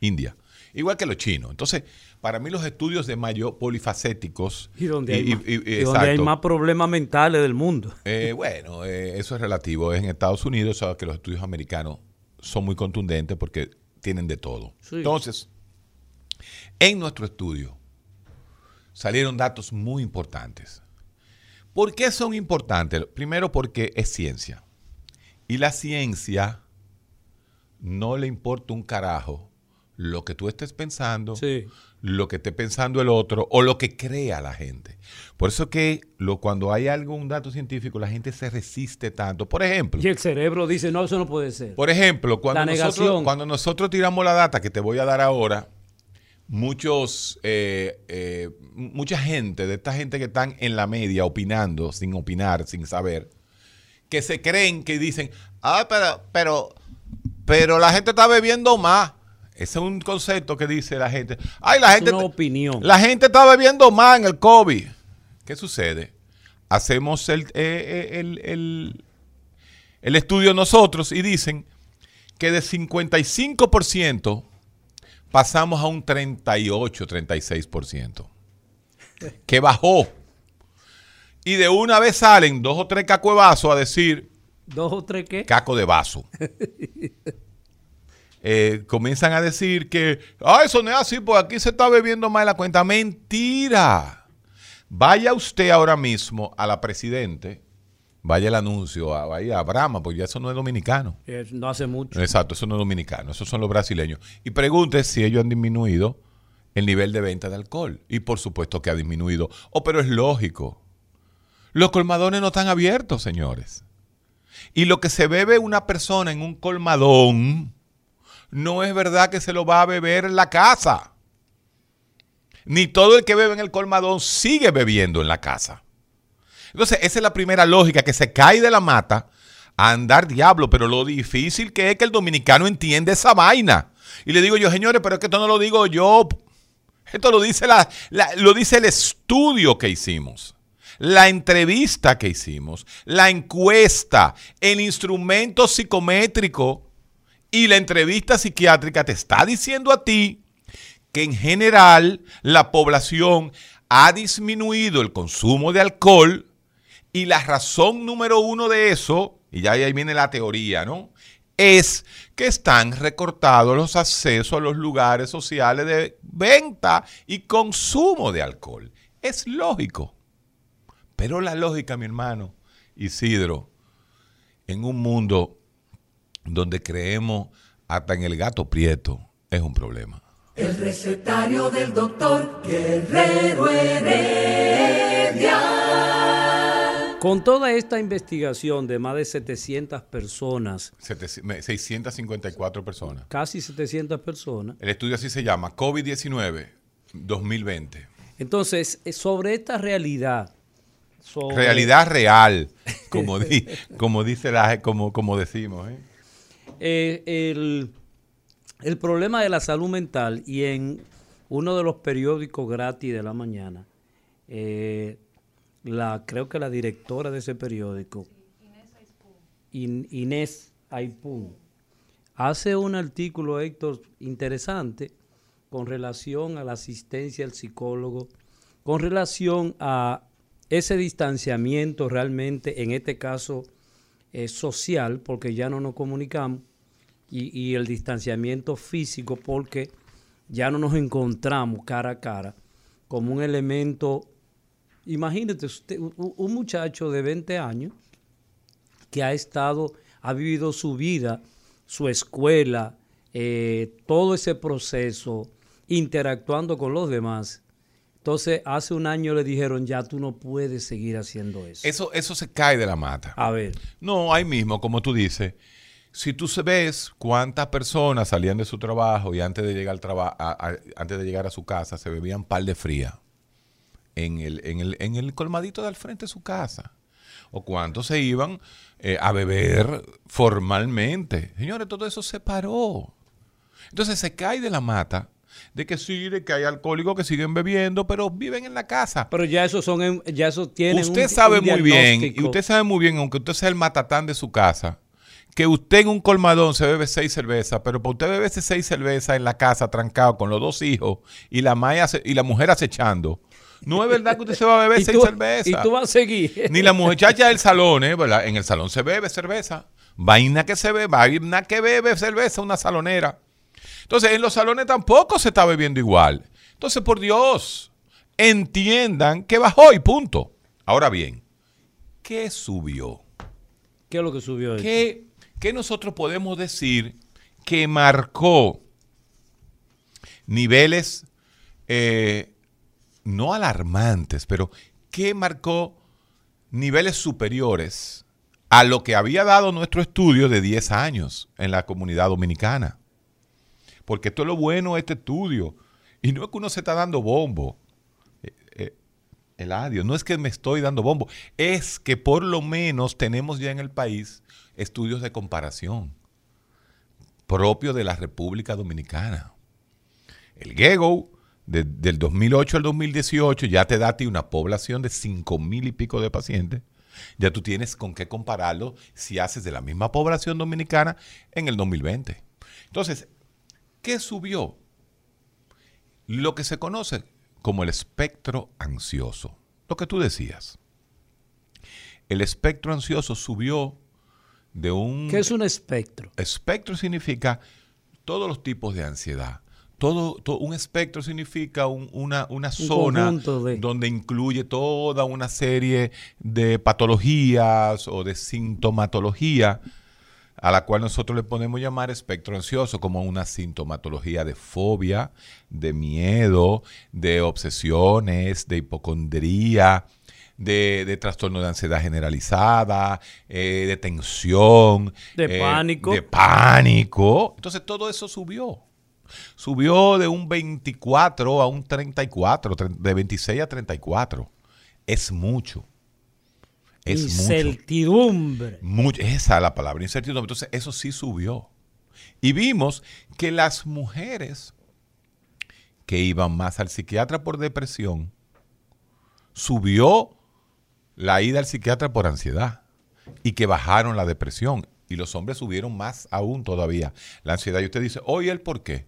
India. Igual que los chinos. Entonces, para mí los estudios de mayor polifacéticos... Y donde hay, más, y- y- y donde hay exacto. más problemas mentales del mundo. Eh, bueno, eh, eso es relativo. Es en Estados Unidos, sabes que los estudios americanos son muy contundentes porque tienen de todo. Sí. Entonces, en nuestro estudio salieron datos muy importantes. ¿Por qué son importantes? Primero porque es ciencia. Y la ciencia no le importa un carajo lo que tú estés pensando, Sí. lo que esté pensando el otro o lo que crea la gente. Por eso que lo, cuando hay algún dato científico, la gente se resiste tanto. Por ejemplo, Y el cerebro dice, no, eso no puede ser. por ejemplo, cuando nosotros, cuando nosotros tiramos la data que te voy a dar ahora, muchos, eh, eh, mucha gente, de esta gente que están en la media opinando, sin opinar, sin saber, que se creen que dicen, ah, pero, pero, pero la gente está bebiendo más. Ese es un concepto que dice la gente. Ay, la Es gente. una opinión. La gente está bebiendo más en el COVID. ¿Qué sucede? Hacemos el, eh, eh, el- el- el estudio nosotros y dicen que de 55% pasamos a un 38, 36%. Que bajó. Y de una vez salen dos o tres cacuevazos a decir Dos o tres qué. caco de vaso. Eh, comienzan a decir que, ah, eso no es así, porque aquí se está bebiendo más de la cuenta. Mentira. Vaya usted ahora mismo a la presidente, vaya el anuncio, a, vaya a Brahma, porque ya eso no es dominicano. Eh, No hace mucho. Exacto, eso no es dominicano, esos son los brasileños. Y pregunte si ellos han disminuido el nivel de venta de alcohol. Y por supuesto que ha disminuido. Oh, pero es lógico. Los colmadones no están abiertos, señores. Y lo que se bebe una persona en un colmadón, no es verdad que se lo va a beber en la casa. Ni todo el que bebe en el colmadón sigue bebiendo en la casa. Entonces, esa es la primera lógica, que se cae de la mata a andar diablo, pero lo difícil que es que el dominicano entiende esa vaina. Y le digo yo, señores, pero es que esto no lo digo yo. Esto lo dice, la, la- lo dice el estudio que hicimos, la entrevista que hicimos, la encuesta, el instrumento psicométrico y la entrevista psiquiátrica te está diciendo a ti que en general la población ha disminuido el consumo de alcohol y la razón número uno de eso, y ya ahí viene la teoría, ¿no? Es que están recortados los accesos a los lugares sociales de venta y consumo de alcohol. Es lógico. Pero la lógica, mi hermano Isidro, en un mundo donde creemos hasta en el gato prieto, es un problema. El recetario del doctor Guerrero Heredia. Con toda esta investigación de más de 700 personas, Sete- me- 654 personas. casi 700 personas, El estudio así se llama, COVID-19 2020. entonces, eh, sobre esta realidad, sobre- Realidad real, como, di- como dice la, como, como decimos. ¿eh? Eh, el, el problema de la salud mental y en uno de los periódicos gratis de la mañana, eh, la, creo que la directora de ese periódico, In- Inés Aipún, hace un artículo, Héctor, interesante con relación a la asistencia al psicólogo, con relación a ese distanciamiento realmente, en este caso, eh, social, porque ya no nos comunicamos, y, y el distanciamiento físico, porque ya no nos encontramos cara a cara, como un elemento, imagínate usted, un, muchacho de 20 años que ha estado, ha vivido su vida, su escuela, eh, todo ese proceso, interactuando con los demás. Entonces, hace un año le dijeron, ya tú no puedes seguir haciendo eso. Eso, eso se cae de la mata. A ver, No, ahí mismo, como tú dices, si tú ves cuántas personas salían de su trabajo y antes de llegar al trabajo, antes de llegar a su casa, se bebían par de fría en el, en el, en el colmadito de al frente de su casa. o cuántos se iban eh, a beber formalmente. Señores, todo eso se paró. Entonces se cae de la mata de que sí, de que hay alcohólicos que siguen bebiendo, pero viven en la casa. Pero ya eso son, ya eso tienen Usted un- sabe un muy bien, y usted sabe muy bien, aunque usted sea el matatán de su casa, que usted en un colmadón se bebe seis cervezas, pero para usted beberse seis cervezas en la casa, trancado con los dos hijos y la, maya y la mujer acechando, no es verdad que usted se va a beber seis tú, cervezas. y tú vas a seguir. Ni la muchacha del salón, ¿eh? ¿verdad? En el salón se bebe cerveza. Vaina que se bebe, vaina que bebe cerveza, una salonera. Entonces, en los salones tampoco se está bebiendo igual. Entonces, por Dios, entiendan que bajó y punto. Ahora bien, ¿qué subió? ¿Qué es lo que subió? ¿Qué, qué nosotros podemos decir que marcó niveles eh, no alarmantes, pero que marcó niveles superiores a lo que había dado nuestro estudio de 10 años en la comunidad dominicana? Porque esto es lo bueno de este estudio. Y no es que uno se está dando bombo. Eh, eh, Eladio, no es que me estoy dando bombo, es que por lo menos tenemos ya en el país estudios de comparación propios de la República Dominicana. El GEGO de- del 2008 al 2018 ya te da a ti una población de 5 mil y pico de pacientes. Ya tú tienes con qué compararlo si haces de la misma población dominicana en el 2020. Entonces, ¿qué subió? Lo que se conoce como el espectro ansioso. Lo que tú decías. El espectro ansioso subió de un... ¿Qué es un espectro? Espectro significa todos los tipos de ansiedad. Todo, to- un espectro significa un- una, una zona de- donde incluye toda una serie de patologías o de sintomatología a la cual nosotros le podemos llamar espectro ansioso como una sintomatología de fobia, de miedo, de obsesiones, de hipocondría, de, de trastorno de ansiedad generalizada, eh, de tensión, De eh, pánico. de pánico. Entonces todo eso subió. Subió de un 24 a un 34, tre- de 26 a 34. Es mucho. Es mucho. Incertidumbre. Mucho- esa es la palabra, incertidumbre. Entonces, eso sí subió. Y vimos que las mujeres que iban más al psiquiatra por depresión, subió la ida al psiquiatra por ansiedad y que bajaron la depresión. Y los hombres subieron más aún todavía la ansiedad. Y usted dice, oye, ¿el por qué?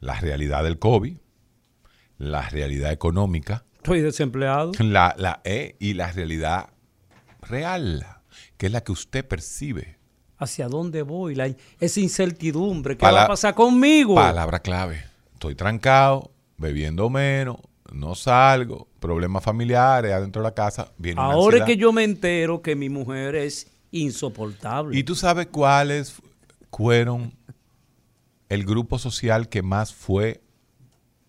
La realidad del COVID, la realidad económica, Estoy desempleado. la, la E y la realidad real, que es la que usted percibe. ¿Hacia dónde voy? La, esa incertidumbre. ¿Qué Pala- va a pasar conmigo? Palabra clave. Estoy trancado, bebiendo menos, no salgo, problemas familiares adentro de la casa. Viene Ahora es que yo me entero que mi mujer es insoportable. ¿Y tú sabes cuáles fueron el grupo social que más fue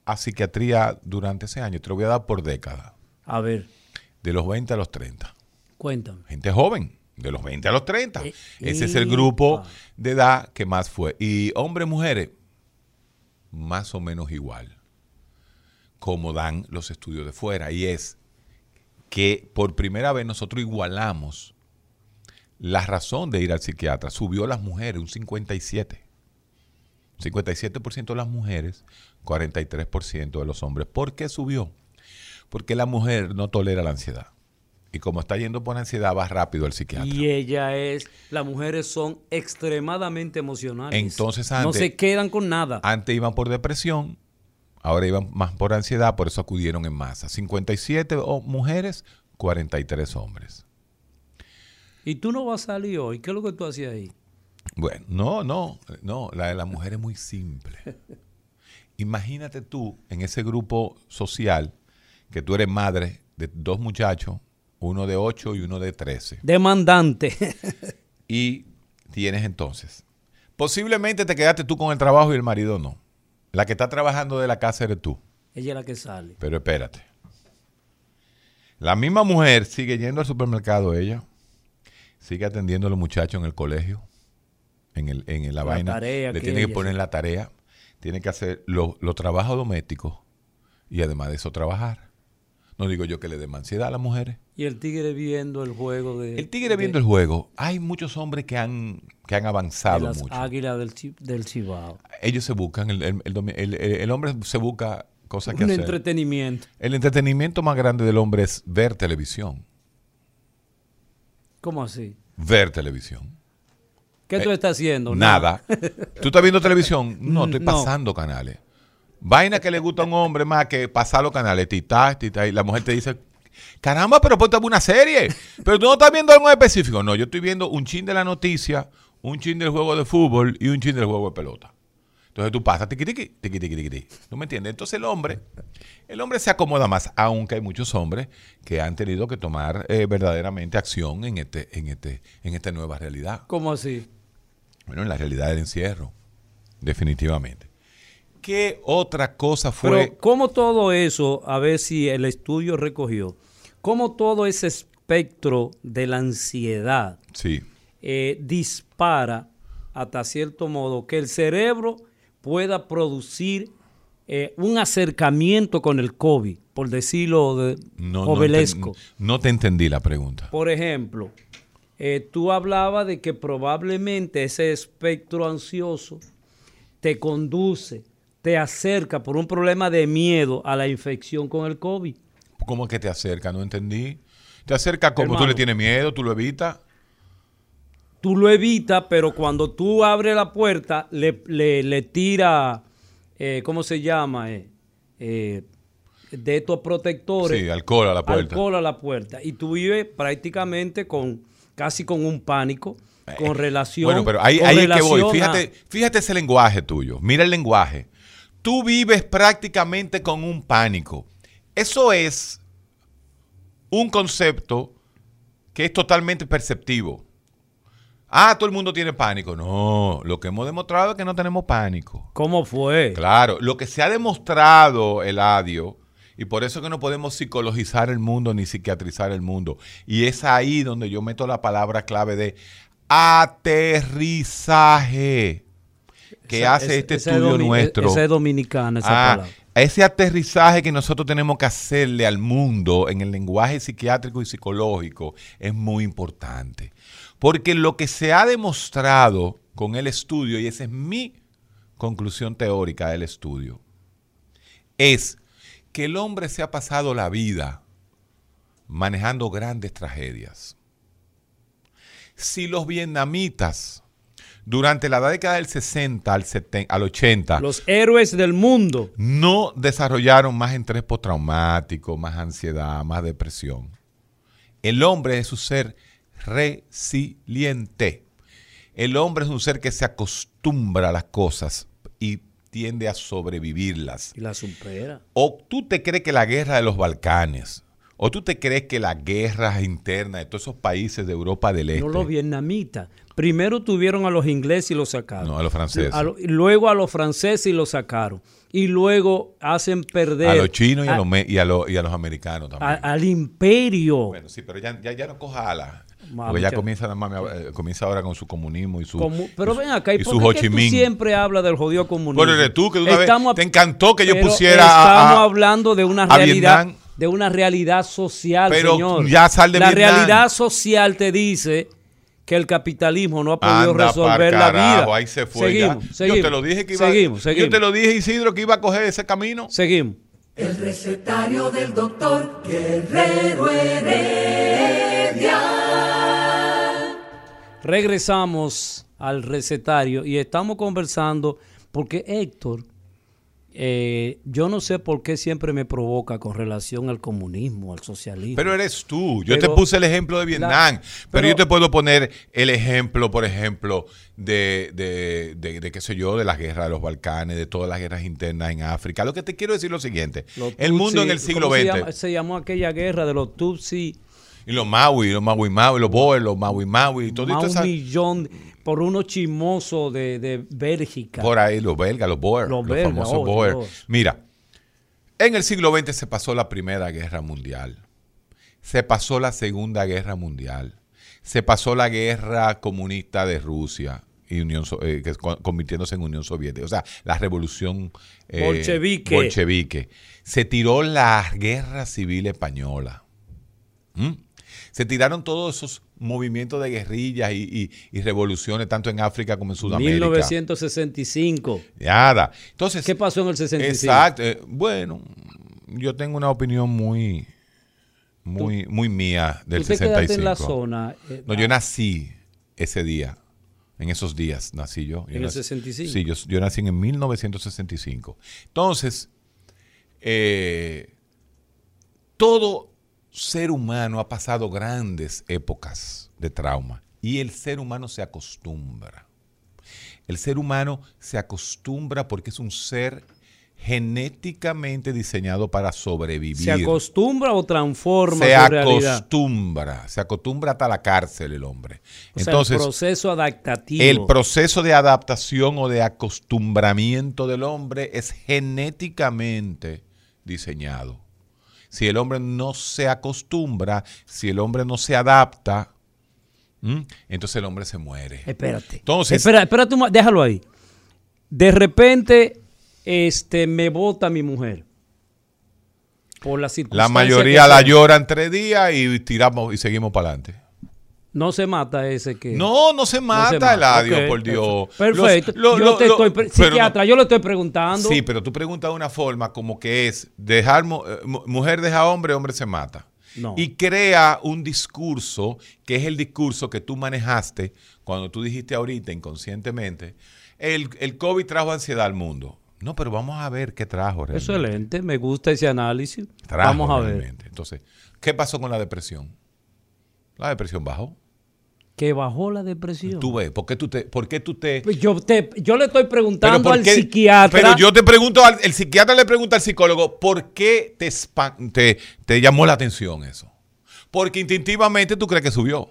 a psiquiatría durante ese año? Te lo voy a dar por década. A ver, De los 20 a los 30. cuéntame. gente joven, de los 20 a los 30. Eh, Ese es el grupo de edad que más fue. Y hombres, mujeres, más o menos igual, como dan los estudios de fuera. Y es que por primera vez nosotros igualamos la razón de ir al psiquiatra. Subió las mujeres un 57. 57% de las mujeres, 43% de los hombres. ¿Por qué subió? Porque la mujer no tolera la ansiedad. Y como está yendo por ansiedad, va rápido al psiquiatra. Y ella es, las mujeres son extremadamente emocionales. Entonces, no antes- se quedan con nada. Antes iban por depresión, ahora iban más por ansiedad, por eso acudieron en masa. 57 o- mujeres, 43 hombres. Y tú no vas a salir hoy. ¿Qué es lo que tú hacías ahí? Bueno, no, no, no, la de la mujer es muy simple. Imagínate tú en ese grupo social que tú eres madre de dos muchachos, uno de 8 y uno de 13. Demandante. Y tienes entonces, posiblemente te quedaste tú con el trabajo y el marido no. La que está trabajando de la casa eres tú. ella es la que sale. Pero espérate. La misma mujer sigue yendo al supermercado, ella. Sigue atendiendo a los muchachos en el colegio. En, el, en la, La vaina. tarea Le tiene que poner la tarea. Tiene que hacer los los trabajos domésticos. Y además de eso, trabajar. No digo yo que le dé ansiedad a las mujeres. Y el tigre viendo el juego de... El tigre de- viendo el juego, hay muchos hombres que han, que han de avanzado las mucho. águilas del, del Cibao. Ellos se buscan, el, el- el el- el- el hombre se busca cosas que Un hacer. entretenimiento. El entretenimiento más grande del hombre es ver televisión. ¿Cómo así? Ver televisión. ¿Qué tú estás haciendo? Eh, Nada. ¿Tú estás viendo televisión? No, estoy No. pasando canales. Vaina que le gusta a un hombre más que pasar los canales, titá, titá, y la mujer te dice, caramba, pero ponte una serie. Pero tú no estás viendo algo específico. No, yo estoy viendo un chin de la noticia, un chin del juego de fútbol y un chin del juego de pelota. Entonces tú pasas, tiqui, tiqui, tiqui, tiqui, tiqui, tiqui. ¿Tú me entiendes? Entonces el hombre, el hombre se acomoda más, aunque hay muchos hombres que han tenido que tomar eh, verdaderamente acción en este, en este, en esta nueva realidad. ¿Cómo así? Bueno, en la realidad del encierro, definitivamente. ¿Qué otra cosa fue? Pero ¿cómo todo eso, a ver si el estudio recogió, cómo todo ese espectro de la ansiedad sí, eh, dispara hasta cierto modo que el cerebro pueda producir eh, un acercamiento con el COVID, por decirlo de no, no te entendí la pregunta. Por ejemplo, eh, tú hablabas de que probablemente ese espectro ansioso te conduce, te acerca por un problema de miedo a la infección con el COVID. ¿Cómo que te acerca? No entendí. Te acerca como tú le tienes miedo, tú lo evitas. Tú lo evitas, pero cuando tú abres la puerta, le, le, le tira, eh, ¿cómo se llama? Eh, eh, de estos protectores. Sí, alcohol a la puerta. Alcohol a la puerta. Y tú vives prácticamente con, casi con un pánico, con relación. Eh, Bueno, pero ahí, ahí es que voy. Fíjate, fíjate ese lenguaje tuyo. Mira el lenguaje. Tú vives prácticamente con un pánico. Eso es un concepto que es totalmente perceptivo. Ah, todo el mundo tiene pánico. No, lo que hemos demostrado es que no tenemos pánico. ¿Cómo fue? Claro, lo que se ha demostrado, Eladio, y por eso que no podemos psicologizar el mundo ni psiquiatrizar el mundo. Y es ahí donde yo meto la palabra clave de aterrizaje que Esa- hace este estudio nuestro. Esa es dominicana, esa Ah, palabra. ese aterrizaje que nosotros tenemos que hacerle al mundo en el lenguaje psiquiátrico y psicológico es muy importante. Porque lo que se ha demostrado con el estudio, y esa es mi conclusión teórica del estudio, es que el hombre se ha pasado la vida manejando grandes tragedias. Si los vietnamitas durante la década del 60 al, 70, al 80 Los héroes del mundo. no desarrollaron más estrés postraumático, más ansiedad, más depresión. El hombre es un ser resiliente. El hombre es un ser que se acostumbra a las cosas y tiende a sobrevivirlas. Y la supera. O tú te crees que la guerra de los Balcanes, o tú te crees que las guerras internas de todos esos países de Europa del Este. No los vietnamitas. Primero tuvieron a los ingleses y los sacaron. No, a los franceses. A lo- y luego a los franceses y los sacaron. Y luego hacen perder a los chinos y a, a- los, y a los, y a los americanos también. al imperio. Bueno, sí, pero ya, ya, ya no coja alas. Ma, Porque ya comienza, nada más, eh, comienza ahora con su comunismo y su. Y pero su- ven acá, ¿y y por qué tú siempre hablas del jodido comunismo? Bueno, eres tú que una vez Estamos- te encantó que yo pero pusiera Estamos a- hablando de una realidad, Vietnam. de una realidad social, Pero señor. ya sal de La Vietnam. realidad social te dice que el capitalismo no ha podido Anda resolver la carajo, vida. Ahí se fue. Seguimos, ya. seguimos. yo te lo dije que iba Seguimos, seguimos. Yo te lo dije, Isidro, que iba a coger ese camino. Seguimos. El recetario del doctor Guerrero Heredia. Regresamos al recetario y estamos conversando porque Héctor, eh, yo no sé por qué siempre me provoca con relación al comunismo, al socialismo. Pero eres tú. Yo Pero te puse el ejemplo de Vietnam. la- pero, pero- yo te puedo poner el ejemplo, por ejemplo, de, de, de, de, qué sé yo, de las guerras de los Balcanes, de todas las guerras internas en África. Lo que te quiero decir es lo siguiente. El mundo en el siglo ¿cómo se XX. llama? Se, llamó aquella guerra de los Tutsi. Y los Maui, los Maui Maui, los Boer, los Maui Maui, todo esto un millón por unos chismosos de, de Bélgica. Por ahí, los belgas, los Boer, Los los, famosos oh, Boer. Mira, en el siglo XX se pasó la Primera Guerra Mundial. Se pasó la Segunda Guerra Mundial. Se pasó la guerra comunista de Rusia. y Unión So- eh, que convirtiéndose en Unión Soviética. O sea, la revolución eh, Bolchevique. bolchevique. Se tiró la guerra civil española. ¿Mm? Se tiraron todos esos movimientos de guerrillas y, y- y revoluciones, tanto en África como en Sudamérica. 1965. Nada. Entonces, ¿Qué pasó en el 65? Exacto. eh, bueno, yo tengo una opinión muy, muy, muy mía del Usted 65. quédate en la zona. eh, No, yo nací ese día. En esos días nací yo. Yo ¿En el nací- 65? Sí, yo, yo nací en 1965. Entonces, eh, todo ser humano ha pasado grandes épocas de trauma y el ser humano se acostumbra. El ser humano se acostumbra porque es un ser genéticamente diseñado para sobrevivir. ¿Se acostumbra o transforma Se realidad? acostumbra, se acostumbra hasta la cárcel el hombre. O sea, Entonces, el proceso adaptativo. el proceso de adaptación o de acostumbramiento del hombre es genéticamente diseñado. Si el hombre no se acostumbra, si el hombre no se adapta, ¿m? entonces el hombre se muere. Espérate. Entonces- Espera, espérate déjalo ahí. De repente, este, me vota mi mujer. Por la La circunstancia. mayoría que la lloran tres días y tiramos y seguimos para adelante. No se mata ese que. No, no se mata, mata. Eladio, Ok, por Dios. Perfecto. Los- lo- yo lo- te lo- estoy. no- psiquiatra, yo le estoy preguntando. Sí, pero tú preguntas de una forma como que es dejar eh, mu- mujer deja hombre, hombre se mata. No. Y crea un discurso que es el discurso que tú manejaste cuando tú dijiste ahorita inconscientemente, el, el COVID trajo ansiedad al mundo. No, pero vamos a ver qué trajo realmente. Excelente, me gusta ese análisis. Trajo Vamos a ver. Entonces, ¿qué pasó con la depresión? La depresión bajó. Que bajó la depresión. Tú ves, ¿por qué tú te, por qué tú te Pues yo, te, yo le estoy preguntando ¿por al qué- psiquiatra. Pero yo te pregunto, al, el psiquiatra le pregunta al psicólogo, ¿por qué te, te, te llamó la atención eso? Porque instintivamente tú crees que subió.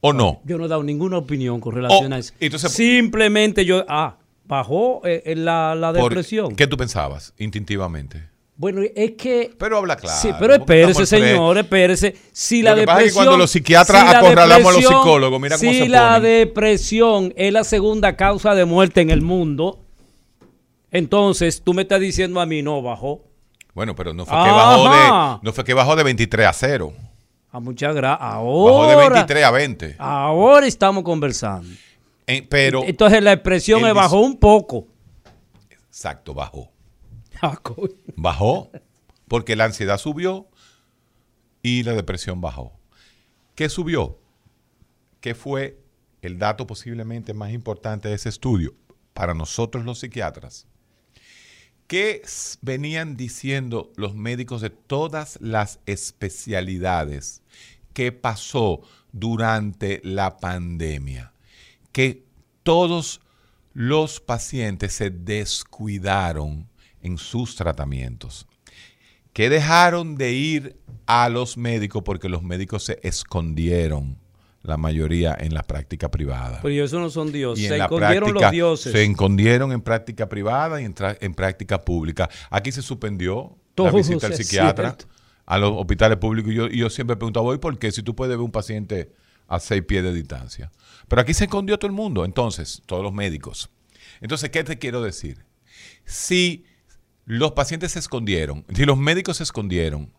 ¿O no? Yo no he dado ninguna opinión con relación Oh, a eso. entonces- Simplemente yo. Ah, bajó eh, eh, la, la depresión. ¿Qué tú pensabas instintivamente? Bueno, es que. Pero habla claro. sí, pero espérese, señor, espérese. Si la Lo que pasa es que depresión. cuando los psiquiatras la acorralamos a los depresión- psicólogos, mira cómo si se la ponen. depresión es la segunda causa de muerte en el mundo, entonces tú me estás diciendo a mí, no, bajó. Bueno, pero no fue que bajó Ajá. de, no fue que bajó de 23 a 0. A muchas gracias. Bajó de Ahora. 23 a 20. Ahora estamos conversando. Eh, pero, Entonces la expresión me bajó un poco. exacto, bajó. Bajó porque la ansiedad subió y la depresión bajó. ¿Qué subió? ¿Qué fue el dato posiblemente más importante de ese estudio para nosotros los psiquiatras? ¿Qué venían diciendo los médicos de todas las especialidades? ¿Qué pasó durante la pandemia? Que todos los pacientes se descuidaron en sus tratamientos, que dejaron de ir a los médicos porque los médicos se escondieron, la mayoría en la práctica privada. Pero eso no son dioses. Se la escondieron práctica los dioses. se escondieron en práctica privada y en, en práctica pública. Aquí se suspendió la Todo visita al psiquiatra cierto. a los hospitales públicos. Y yo, y yo siempre pregunto, ¿voy por qué? Si tú puedes ver un paciente a seis pies de distancia. Pero aquí se escondió todo el mundo, entonces, todos los médicos. Entonces, ¿qué te quiero decir? Si los pacientes se escondieron, si los médicos se escondieron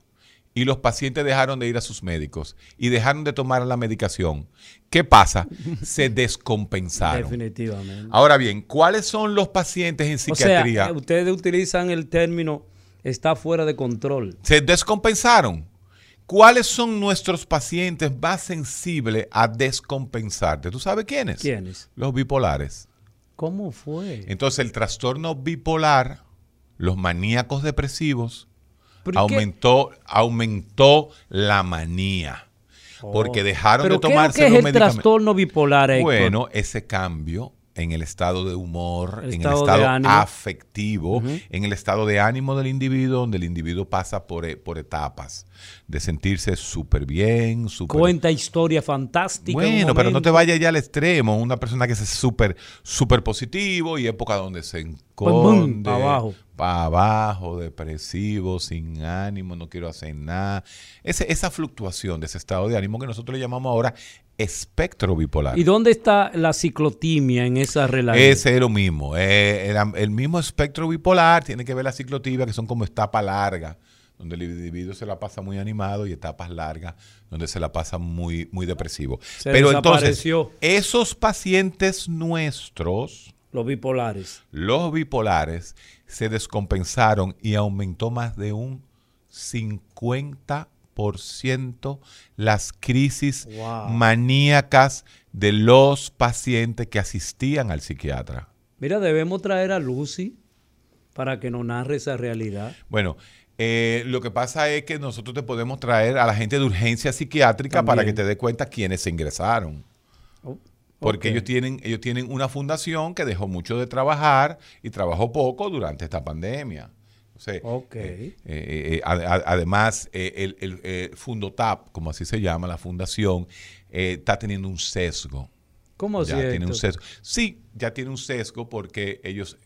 y los pacientes dejaron de ir a sus médicos y dejaron de tomar la medicación, ¿qué pasa? Se descompensaron. Definitivamente. Ahora bien, ¿cuáles son los pacientes en O sea, psiquiatría? eh, ustedes utilizan el término está fuera de control. se descompensaron. ¿Cuáles son nuestros pacientes más sensibles a descompensarte? ¿Tú sabes quiénes? ¿Quiénes? Los bipolares. ¿Cómo fue? Entonces, el trastorno bipolar, los maníacos depresivos, ¿Pero qué? aumentó, aumentó la manía. Porque Oh. dejaron ¿Pero de qué tomarse que es los el medicamentos. trastorno bipolar, Héctor? Bueno, ese cambio en el estado de humor, El en estado el estado afectivo, en el estado de ánimo del individuo, donde el individuo pasa por, e- por etapas de sentirse súper bien, súper... Cuenta historia fantástica. Bueno, pero no te vayas ya al extremo. Una persona que es súper súper positivo y época donde se boom, esconde. pa' abajo. para abajo, depresivo, sin ánimo, no quiero hacer nada. Ese- esa fluctuación de ese estado de ánimo que nosotros le llamamos ahora espectro bipolar. ¿Y dónde está la ciclotimia en esa relación? Ese es lo mismo. eh, el mismo espectro bipolar tiene que ver la ciclotimia, que son como etapas largas, donde el individuo se la pasa muy animado y etapas largas, donde se la pasa muy, muy depresivo. Se Pero entonces, esos pacientes nuestros, Los bipolares. los bipolares, se descompensaron y aumentó más de un 50% las crisis Wow. maníacas de los pacientes que asistían al psiquiatra. Mira, debemos traer a Lucy para que nos narre esa realidad. Bueno, eh, lo que pasa es que nosotros te podemos traer a la gente de urgencia psiquiátrica También. para que te dé cuenta quiénes se ingresaron. Oh, Porque ellos tienen, ellos tienen una fundación que dejó mucho de trabajar y trabajó poco durante esta pandemia. Entonces, Ok. eh, eh, eh, además, el, el, eh, Fundotap, como así se llama, la fundación, está teniendo un sesgo. ¿Cómo ya si tiene un sesgo. Sí, ya tiene un sesgo porque ellos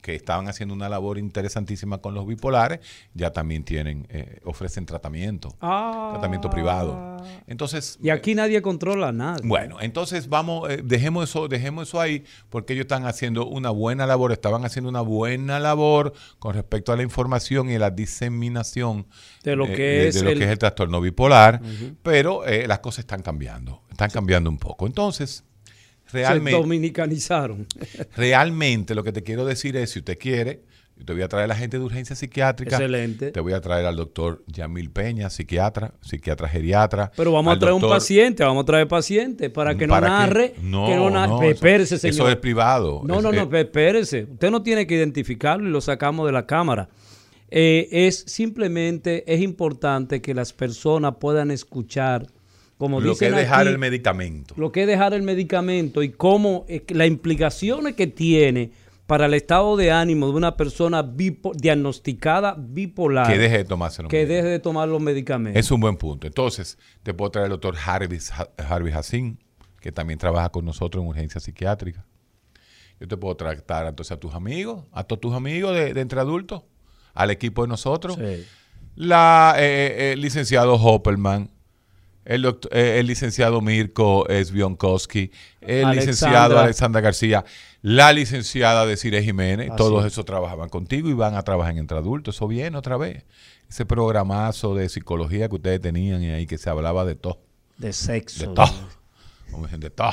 que estaban haciendo una labor interesantísima con los bipolares, ya también tienen, eh, ofrecen tratamiento, Ah. tratamiento privado. Entonces, Y aquí nadie controla nada. bueno, entonces vamos, eh, dejemos eso, dejemos eso ahí, porque ellos están haciendo una buena labor, estaban haciendo una buena labor con respecto a la información y la diseminación De lo eh, que es de lo el- que es el trastorno bipolar, pero eh, las cosas están cambiando, están cambiando un poco. Entonces, Se realmente, dominicanizaron. realmente lo que te quiero decir es, si usted quiere, yo te voy a traer a la gente de urgencia psiquiátrica. Excelente. Te voy a traer al doctor Yamil Peña, psiquiatra, psiquiatra geriatra. Pero vamos a traer un paciente, vamos a traer paciente para que no narre. No, que no, no, Pe- eso- espérese, señor. Eso es privado. No, Es- no, no, espérese. Usted no tiene que identificarlo y lo sacamos de la cámara. Eh, es simplemente, es importante que las personas puedan escuchar, como lo que es dejar aquí, el medicamento. lo que es dejar el medicamento y cómo eh, las implicaciones que tiene para el estado de ánimo de una persona bipo- diagnosticada bipolar Que deje de tomarse que deje de tomar los medicamentos. Es un buen punto. Entonces, te puedo traer al doctor Harvey, Harvey Hassin, que también trabaja con nosotros en urgencia psiquiátrica. Yo te puedo tratar entonces a tus amigos, a todos tus amigos de, de entre adultos, al equipo de nosotros. Sí. La eh, eh, el licenciado Hopperman, el, eh, el licenciado Mirko Svionkowski, el Alexandra. licenciado Alexandra García, la licenciada Desiree Jiménez, Así todos es. esos trabajaban contigo y van a trabajar en Entre Adultos. Eso viene otra vez. Ese programazo de psicología que ustedes tenían y ahí que se hablaba de todo. De sexo. De todo. Como dicen, de todo.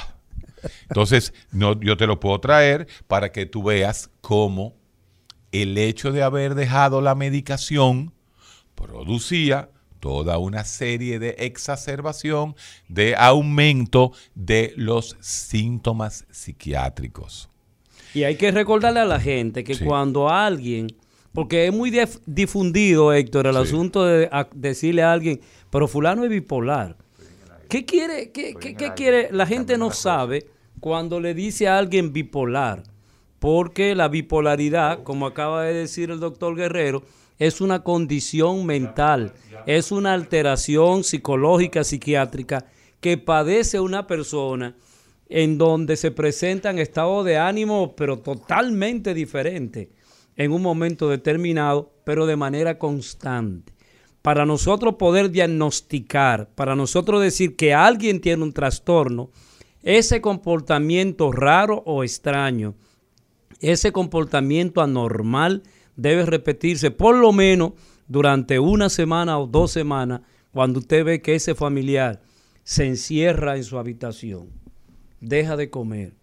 Entonces, no, yo te lo puedo traer para que tú veas cómo el hecho de haber dejado la medicación producía toda una serie de exacerbación, de aumento de los síntomas psiquiátricos. Y hay que recordarle a la gente que Sí. cuando alguien, porque es muy dif- difundido, Héctor, el Sí. asunto de a- decirle a alguien, pero fulano es bipolar. ¿Qué quiere? ¿Qué, qué- qué quiere? La gente no sabe cuando le dice a alguien bipolar, porque la bipolaridad, como acaba de decir el doctor Guerrero, es una condición mental, es una alteración psicológica, psiquiátrica que padece una persona en donde se presentan estados de ánimo, pero totalmente diferentes en un momento determinado, pero de manera constante. Para nosotros poder diagnosticar, para nosotros decir que alguien tiene un trastorno, ese comportamiento raro o extraño, ese comportamiento anormal debe repetirse por lo menos durante una semana o dos semanas cuando usted ve que ese familiar se encierra en su habitación, deja de comer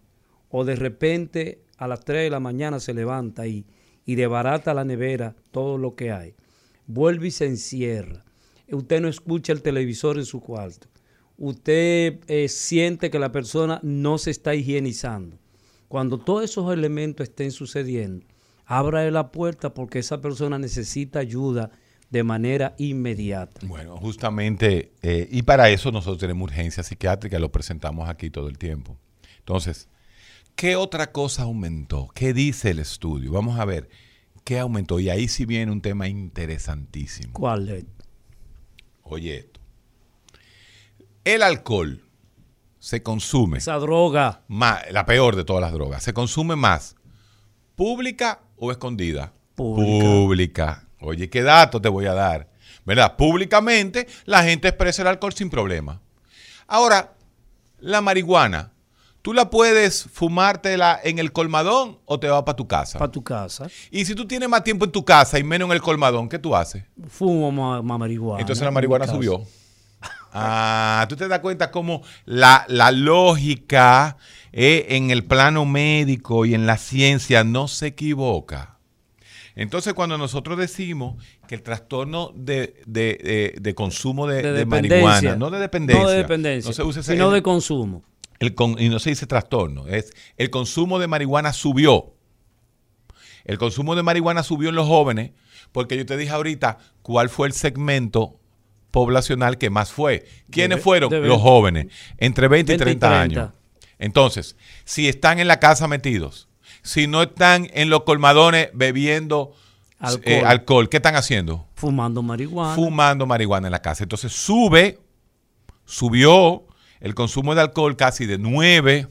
o de repente a las 3 de la mañana se levanta y, y debarata la nevera todo lo que hay, vuelve y se encierra. Usted no escucha el televisor en su cuarto. Usted eh, siente que la persona no se está higienizando. Cuando todos esos elementos estén sucediendo, abra la puerta porque esa persona necesita ayuda de manera inmediata. Bueno, justamente, eh, y para eso nosotros tenemos urgencia psiquiátrica, lo presentamos aquí todo el tiempo. Entonces, ¿qué otra cosa aumentó? ¿Qué dice el estudio? Vamos a ver, ¿qué aumentó? Y ahí sí viene un tema interesantísimo. ¿Cuál es? Oye esto. El alcohol se consume Esa droga. más, la peor de todas las drogas, se consume más pública o escondida. Pública. Pública. Oye, ¿qué dato te voy a dar? ¿Verdad? Públicamente la gente expresa el alcohol sin problema. Ahora, la marihuana, ¿tú la puedes fumártela en el colmadón o te vas para tu casa? Para tu casa. y si tú tienes más tiempo en tu casa y menos en el colmadón, ¿qué tú haces? Fumo más, más marihuana. Entonces la marihuana subió. Ah, tú te das cuenta cómo la, la lógica eh, en el plano médico y en la ciencia no se equivoca. Entonces, cuando nosotros decimos que el trastorno de, de- de- de consumo de, marihuana, no de dependencia, No de dependencia. no se usa ese- sino el- de consumo. el con- y no se dice trastorno, es el consumo de marihuana subió. El consumo de marihuana subió en los jóvenes porque yo te dije ahorita cuál fue el segmento poblacional que más fue. ¿Quiénes fueron? los jóvenes, entre 20 y 20 y 30 30. años. Entonces, si están en la casa metidos, si no están en los colmadones bebiendo Alcohol. eh, alcohol ¿qué están haciendo? Fumando marihuana. fumando marihuana en la casa. Entonces sube, subió el consumo de alcohol casi de 9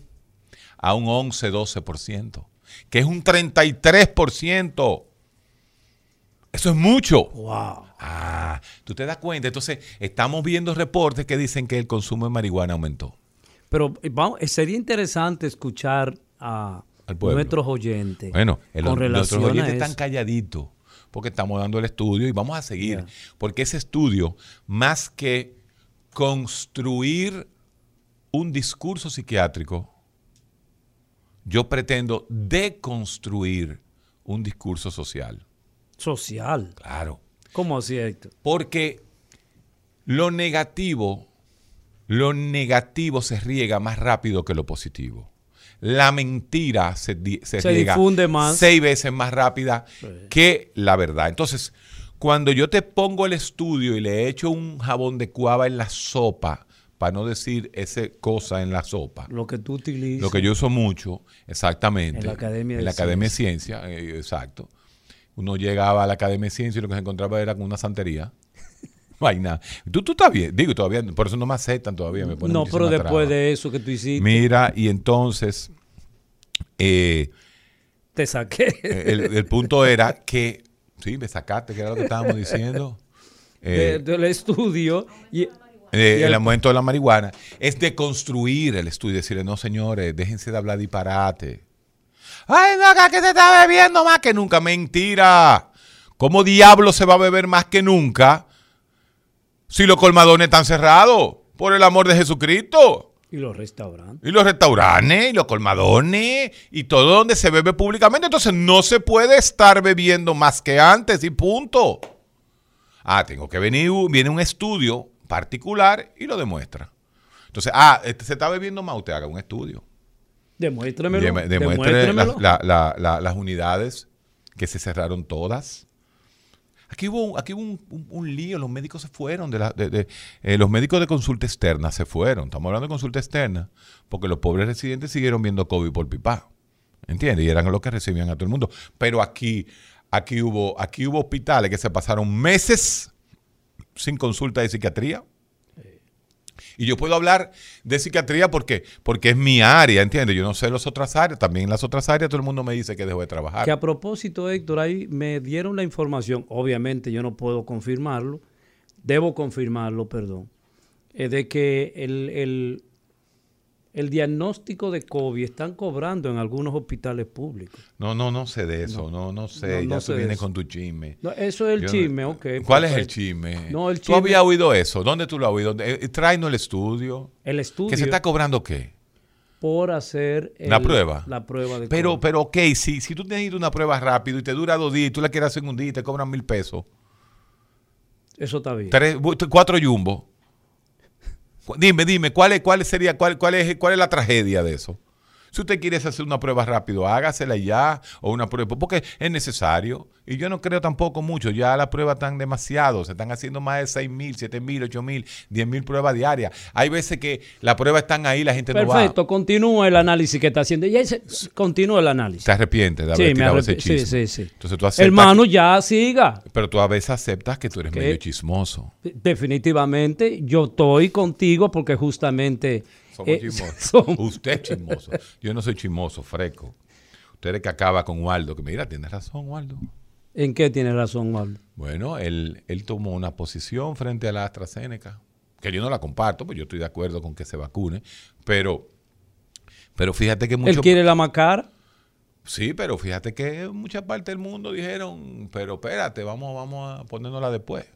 a un 11, 12%, que es un 33%. Eso es mucho. wow. Ah, tú te das cuenta. Entonces, estamos viendo reportes que dicen que el consumo de marihuana aumentó. Pero eh, vamos, eh, sería interesante escuchar a nuestros oyentes. Bueno, el- con nuestros relación a oyentes están calladitos porque estamos dando el estudio y vamos a seguir. Porque ese estudio, más que construir un discurso psiquiátrico, yo pretendo deconstruir un discurso social. social. Claro. ¿Cómo así, Héctor? Porque lo negativo, lo negativo se riega más rápido que lo positivo. La mentira se, se Se riega difunde más. seis veces más rápida que la verdad. Entonces, cuando yo te pongo el estudio y le echo un jabón de cuava en la sopa, para no decir esa cosa en la sopa, Lo que tú utilizas. lo que yo uso mucho, exactamente. En la Academia de En la Academia de Ciencia, eh, exacto. Uno llegaba a la Academia de Ciencia y lo que se encontraba era con una santería. Vaina. Tú, tú estás bien. Digo, todavía, por eso no me aceptan todavía. Me No, pero después de eso que tú hiciste, Mira, y entonces, eh, te saqué. el, el punto era que, sí, me sacaste, que era lo que estábamos diciendo. de- Eh, del estudio. Y, Eh, el aumento de la marihuana es de construir el estudio decirle, no señores, déjense de hablar disparate. Ay, no, acá que se está bebiendo más que nunca. Mentira. ¿Cómo diablo se va a beber más que nunca si los colmadones están cerrados? Por el amor de Jesucristo. y los restaurantes. Y los restaurantes, y los colmadones, y todo donde se bebe públicamente. Entonces no se puede estar bebiendo más que antes y punto. Ah, tengo que venir, viene un estudio particular y lo demuestra. Entonces, ah, este, se está bebiendo más, usted haga un estudio. Demuéstremelo. Deme- Demuestre demuéstremelo. las, la- la- la- las unidades que se cerraron todas. Aquí hubo, aquí hubo un, lío, los médicos se fueron, de la- eh, los médicos de consulta externa se fueron. Estamos hablando de consulta externa, porque los pobres residentes siguieron viendo COVID por pipa. ¿Entiendes? Y eran los que recibían a todo el mundo. Pero aquí, aquí, hubo, aquí hubo hospitales que se pasaron meses sin consulta de psiquiatría. Y yo puedo hablar de psiquiatría porque, porque es mi área, ¿entiendes? Yo no sé las otras áreas, también en las otras áreas todo el mundo me dice que dejo de trabajar. Que a propósito, Héctor, ahí me dieron la información, obviamente yo no puedo confirmarlo, debo confirmarlo, perdón, eh, de que el, el- el diagnóstico de COVID están cobrando en algunos hospitales públicos. No, no, no sé de eso, no, no, sé, No, no ya sé tú vienes con tu chisme. No, eso es el no- chisme, ok. ¿Cuál es el chisme? No, el ¿Tú chisme- habías oído eso? ¿Dónde tú lo has oído? Eh, Tráenos el estudio. El estudio ¿Que se está cobrando qué? por hacer ¿La prueba? La prueba de Pero, COVID. pero ok, si, si tú necesitas una prueba rápido y te dura dos días y tú la quieres hacer en un día y te cobran mil pesos, Eso está bien. tres, cuatro jumbo. Dime, dime, ¿cuál es, cuál sería, cuál, cuál es, cuál es la tragedia de eso? Si usted quiere hacer una prueba rápido, hágasela ya, o una prueba, porque es necesario. Y yo no creo tampoco mucho, ya las pruebas están demasiado, se están haciendo más de 6 mil, 7 mil, 8 mil, 10 mil pruebas diarias. Hay veces que las pruebas están ahí, la gente no va. Perfecto, continúa el análisis que está haciendo. Ya continúa el análisis. Te arrepientes de haber Sí, tirado ese arrepi- sí, chisme. sí, sí. Entonces tú aceptas, Hermano, ya siga. pero tú a veces aceptas que tú eres medio chismoso. Definitivamente, yo estoy contigo porque justamente... Somos eh, chismosos. Usted es chismoso. Yo no soy chismoso, freco. Usted es que acaba con Waldo, que mira, tienes razón, Waldo. ¿En qué tiene razón, Pablo? Bueno, él, él tomó una posición frente a la AstraZeneca, que yo no la comparto, pues yo estoy de acuerdo con que se vacune, pero, pero fíjate que mucho... Él quiere la macara. Sí, pero fíjate que mucha parte del mundo dijeron, pero espérate, vamos, vamos a ponérnosla después.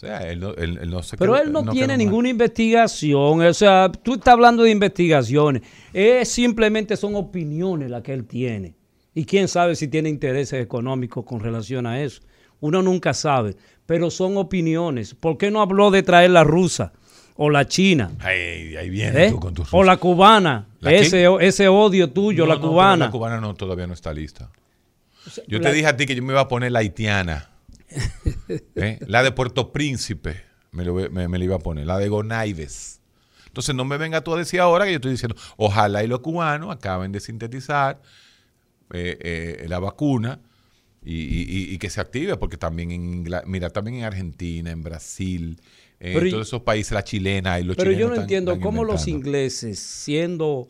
Sea, él no, él, él no se Pero quedó- él no, tiene mal. ninguna investigación. O sea, tú estás hablando de investigaciones. Es simplemente son opiniones las que él tiene. Y quién sabe si tiene intereses económicos con relación a eso. Uno nunca sabe. Pero son opiniones. ¿Por qué no habló de traer la rusa o la china? Ahí viene ¿eh? tú con tus O la cubana. ¿La ese, ese odio tuyo, No, la no, cubana. La cubana no, todavía no está lista. Yo la- te dije a ti que yo me iba a poner la haitiana. ¿Eh? La de Puerto Príncipe me, lo, me, me la iba a poner. La de Gonaives. Entonces no me venga tú a decir ahora que yo estoy diciendo, ojalá y los cubanos acaben de sintetizar eh, eh, la vacuna y, y- y- y que se active, porque también en mira, también en Argentina, en Brasil, en todos esos países, la chilena y los Pero yo no están- entiendo están cómo los ingleses, siendo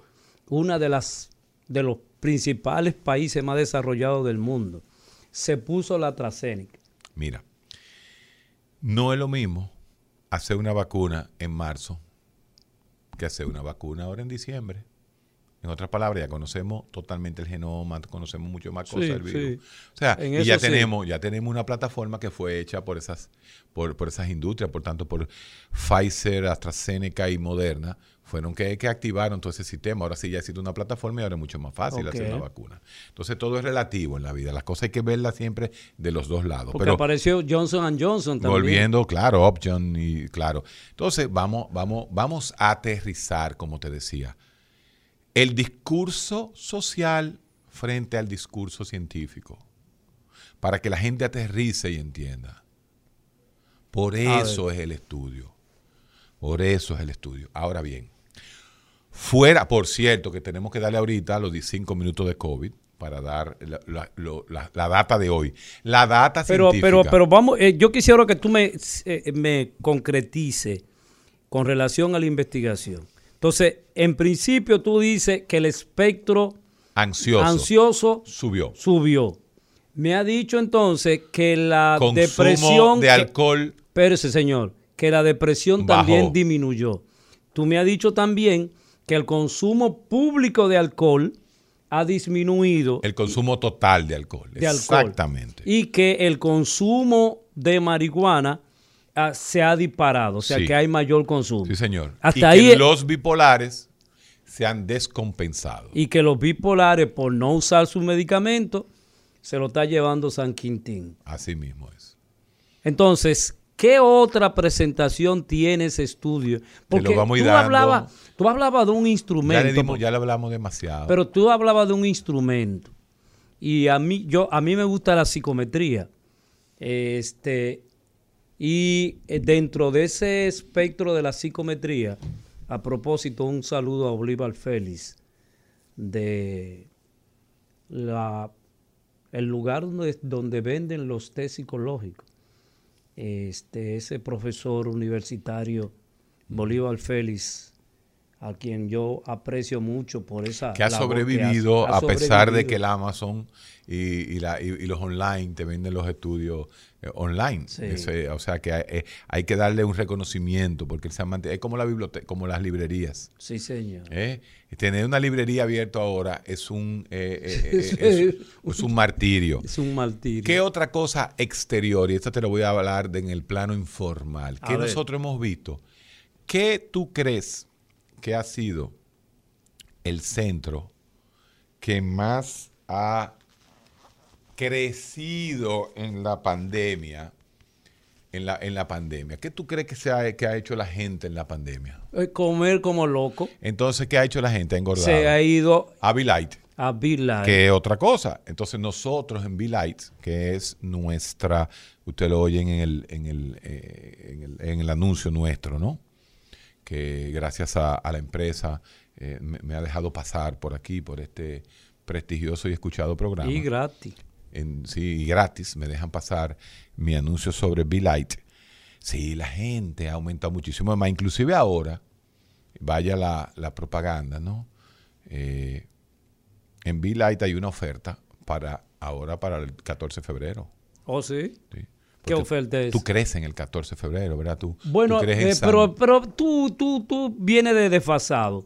una de las de los principales países más desarrollados del mundo, se puso la AstraZeneca. Mira, no es lo mismo hacer una vacuna en marzo que hacer una vacuna ahora en diciembre. En otras palabras, ya conocemos totalmente el genoma, conocemos mucho más cosas Sí, del virus. sí. O sea, En y ya sí. tenemos, ya tenemos una plataforma que fue hecha por esas, por, por esas industrias, por tanto, por Pfizer, AstraZeneca y Moderna, fueron que, que activaron todo ese sistema. Ahora sí ya existe una plataforma y ahora es mucho más fácil hacer una vacuna. Entonces todo es relativo en la vida. Las cosas hay que verlas siempre de los dos lados. Porque Pero apareció Johnson Johnson también. Volviendo, claro, Option y claro. Entonces, vamos, vamos, vamos a aterrizar, como te decía, el discurso social frente al discurso científico, para que la gente aterrice y entienda. Por eso es el estudio. Por eso es el estudio. Ahora bien, fuera, por cierto, que tenemos que darle ahorita los 15 minutos de COVID para dar la, la- lo- la- la data de hoy. La data Pero, científica. pero, pero vamos, eh, yo quisiera que tú me, eh, me concretice con relación a la investigación. Entonces, en principio tú dices que el espectro ansioso, ansioso subió. subió. Me ha dicho entonces que la Consumo depresión... de que- alcohol Espérese, señor, que la depresión Bajó. también disminuyó. Tú me has dicho también que el consumo público de alcohol ha disminuido el consumo total de alcohol. de alcohol. Exactamente. Y que el consumo de marihuana ah, se ha disparado, o sea Sí. que hay mayor consumo. Sí, señor. Hasta y ahí que los bipolares se han descompensado. Y que los bipolares, por no usar su medicamento, se lo está llevando San Quintín. Así mismo es. Entonces, ¿qué otra presentación tiene ese estudio? Porque tú, hablabas, tú hablabas de un Ya le, instrumento, dimos- ya le hablamos demasiado. pero tú hablabas de un instrumento. Y a mí, yo, a mí me gusta la psicometría. Este, y eh, dentro de ese espectro de la psicometría, a propósito, un saludo a Bolívar Félix de la, el lugar donde, donde venden los test psicológicos. Este, ese profesor universitario, Bolívar Félix, a quien yo aprecio mucho por esa que ha sobrevivido. Ha a pesar de que el Amazon y, y la- y- y los online te venden los estudios eh, online. Sí. Ese- o sea que hay, eh, hay que darle un reconocimiento porque se ha mantenido. Es como la biblioteca, como las librerías. Sí, señor. ¿eh? Tener una librería abierta ahora es un, es, es un martirio. Es un martirio. ¿Qué otra cosa exterior? Y esto te lo voy a hablar de en el plano informal. Que nosotros hemos visto? ¿Qué tú crees que ha sido el centro que más ha crecido en la pandemia? En la, en la pandemia. ¿Qué tú crees que, se ha, que ha hecho la gente en la pandemia? Eh, Comer como loco. Entonces, ¿qué ha hecho la gente? Ha engordado. Se ha ido A Be Light. a Bill Light. que es otra cosa. Entonces nosotros en Light, que es nuestra, usted lo oyen en el, en el, eh, en el, en el anuncio nuestro, ¿no? Que gracias a, a la empresa eh, me, me ha dejado pasar por aquí, por este prestigioso y escuchado programa. Y gratis. En- sí, y gratis, me dejan pasar mi anuncio sobre Light. Sí, la gente ha aumentado muchísimo más, inclusive ahora, vaya la, la propaganda, ¿no? Eh, en Light hay una oferta para ahora para el 14 de febrero. ¿Oh, sí? Sí. ¿Qué oferta es? Tú crees en el 14 de febrero, ¿verdad? Tú, Bueno, tú eh, pero, pero tú, tú, tú vienes de desfasado.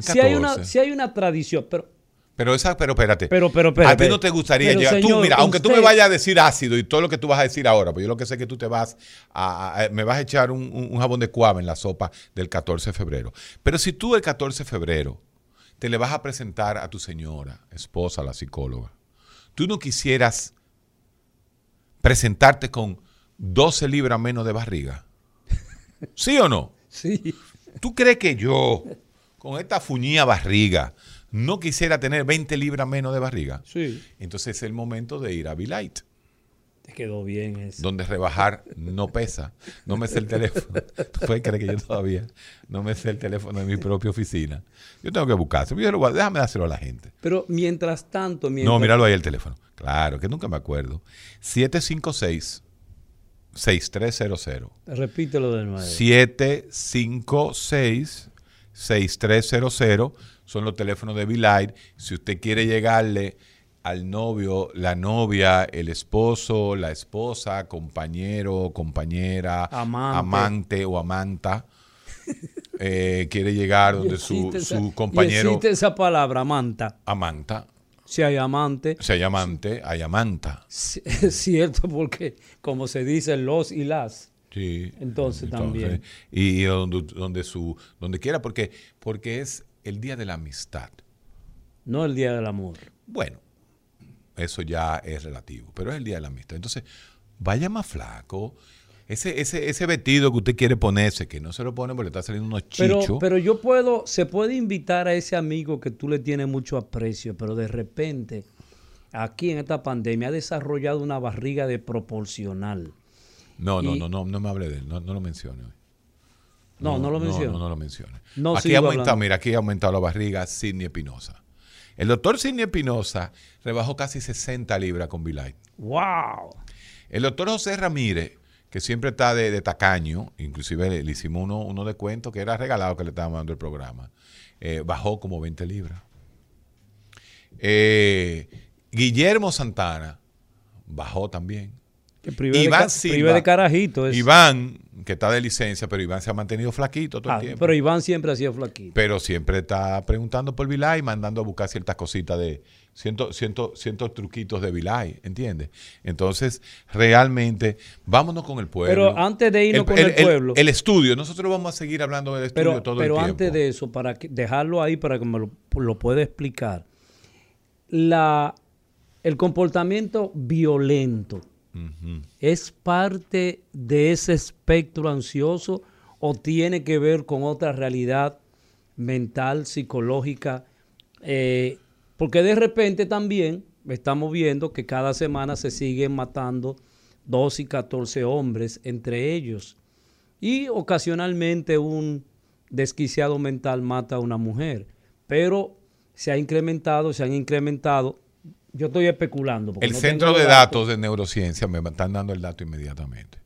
Si hay, una, 14. si hay una tradición, pero Pero esa, pero espérate. Pero, pero, a espérate, ti no te gustaría pero, llegar. tú, mira, aunque tú me vayas a decir ácido y todo lo que tú vas a decir ahora, pues yo lo que sé es que tú te vas a, a- a- me vas a echar un, un- un jabón de cuava en la sopa del 14 de febrero. Pero si tú el 14 de febrero te le vas a presentar a tu señora, esposa, la psicóloga, tú no quisieras presentarte con 12 libras menos de barriga. ¿Sí o no? sí. ¿Tú crees que yo, con esta fuñía barriga, no quisiera tener 20 libras menos de barriga? Sí. Entonces es el momento de ir a Light, Te quedó bien eso. donde rebajar no pesa. No me sé el teléfono. ¿Tú puedes creer que yo todavía no me sé el teléfono de mi propia oficina? Yo tengo que buscarse. Yo lo Déjame dárselo a la gente. Pero mientras tanto, mientras, No, míralo ahí el teléfono. Claro, que nunca me acuerdo. 756 6300. repítelo de nuevo. 756-6300 son los teléfonos de Light. Si usted quiere llegarle al novio, la novia, el esposo, la esposa, compañero, compañera, Amante. amante o amanta, eh, quiere llegar donde su, esa- su compañero, existe esa palabra, amanta. amanta, Si hay amante, si hay amante, hay amanta. es cierto, porque como se dice los y las. Sí. Entonces, también. Y, y donde, donde su, donde quiera, porque, porque es el día de la amistad. No el día del amor. Bueno, eso ya es relativo, pero es el día de la amistad. Entonces, vaya más flaco. Ese, ese, ese vestido que usted quiere ponerse, que no se lo pone porque le está saliendo unos Pero, chichos. pero yo puedo, se puede invitar a ese amigo que tú le tienes mucho aprecio, pero de repente, aquí en esta pandemia, ha desarrollado una barriga de proporcional. no, no, y- no, no, no me hable de él, no, no lo mencione hoy. No, no, lo menciono. No, no, lo mencione. No aquí sigo ha aumentado, hablando. mira, aquí ha aumentado la barriga Sidney Espinosa. El doctor Sidney Espinosa rebajó casi 60 libras con Vilay. ¡Wow! El doctor José Ramírez, que siempre está de, de tacaño, inclusive le, le hicimos uno, uno de cuento que era regalado que le estábamos dando el programa, eh, bajó como 20 libras. Eh, Guillermo Santana bajó también. Que prive, Iván ca- Silva. prive de carajito. Es, Iván, que está de licencia, pero Iván se ha mantenido flaquito todo Ah, el tiempo. pero Iván siempre ha sido flaquito. Pero siempre está preguntando por Vilay, mandando a buscar ciertas cositas de cientos ciento, cientos truquitos de Vilay, ¿entiendes? Entonces, realmente, vámonos con el pueblo. Pero antes de irnos con el pueblo. El, estudio, nosotros vamos a seguir hablando del estudio Pero, todo pero el tiempo. antes de eso, para que- dejarlo ahí para que me lo, lo pueda explicar, la, el comportamiento violento es parte de ese espectro ansioso o tiene que ver con otra realidad mental, psicológica. Eh, porque de repente también estamos viendo que cada semana se siguen matando 12 y 14 hombres entre ellos. Y ocasionalmente un desquiciado mental mata a una mujer. Pero se ha incrementado, se han incrementado. Yo estoy especulando. El no Centro de Datos de Neurociencia me están dando el dato inmediatamente.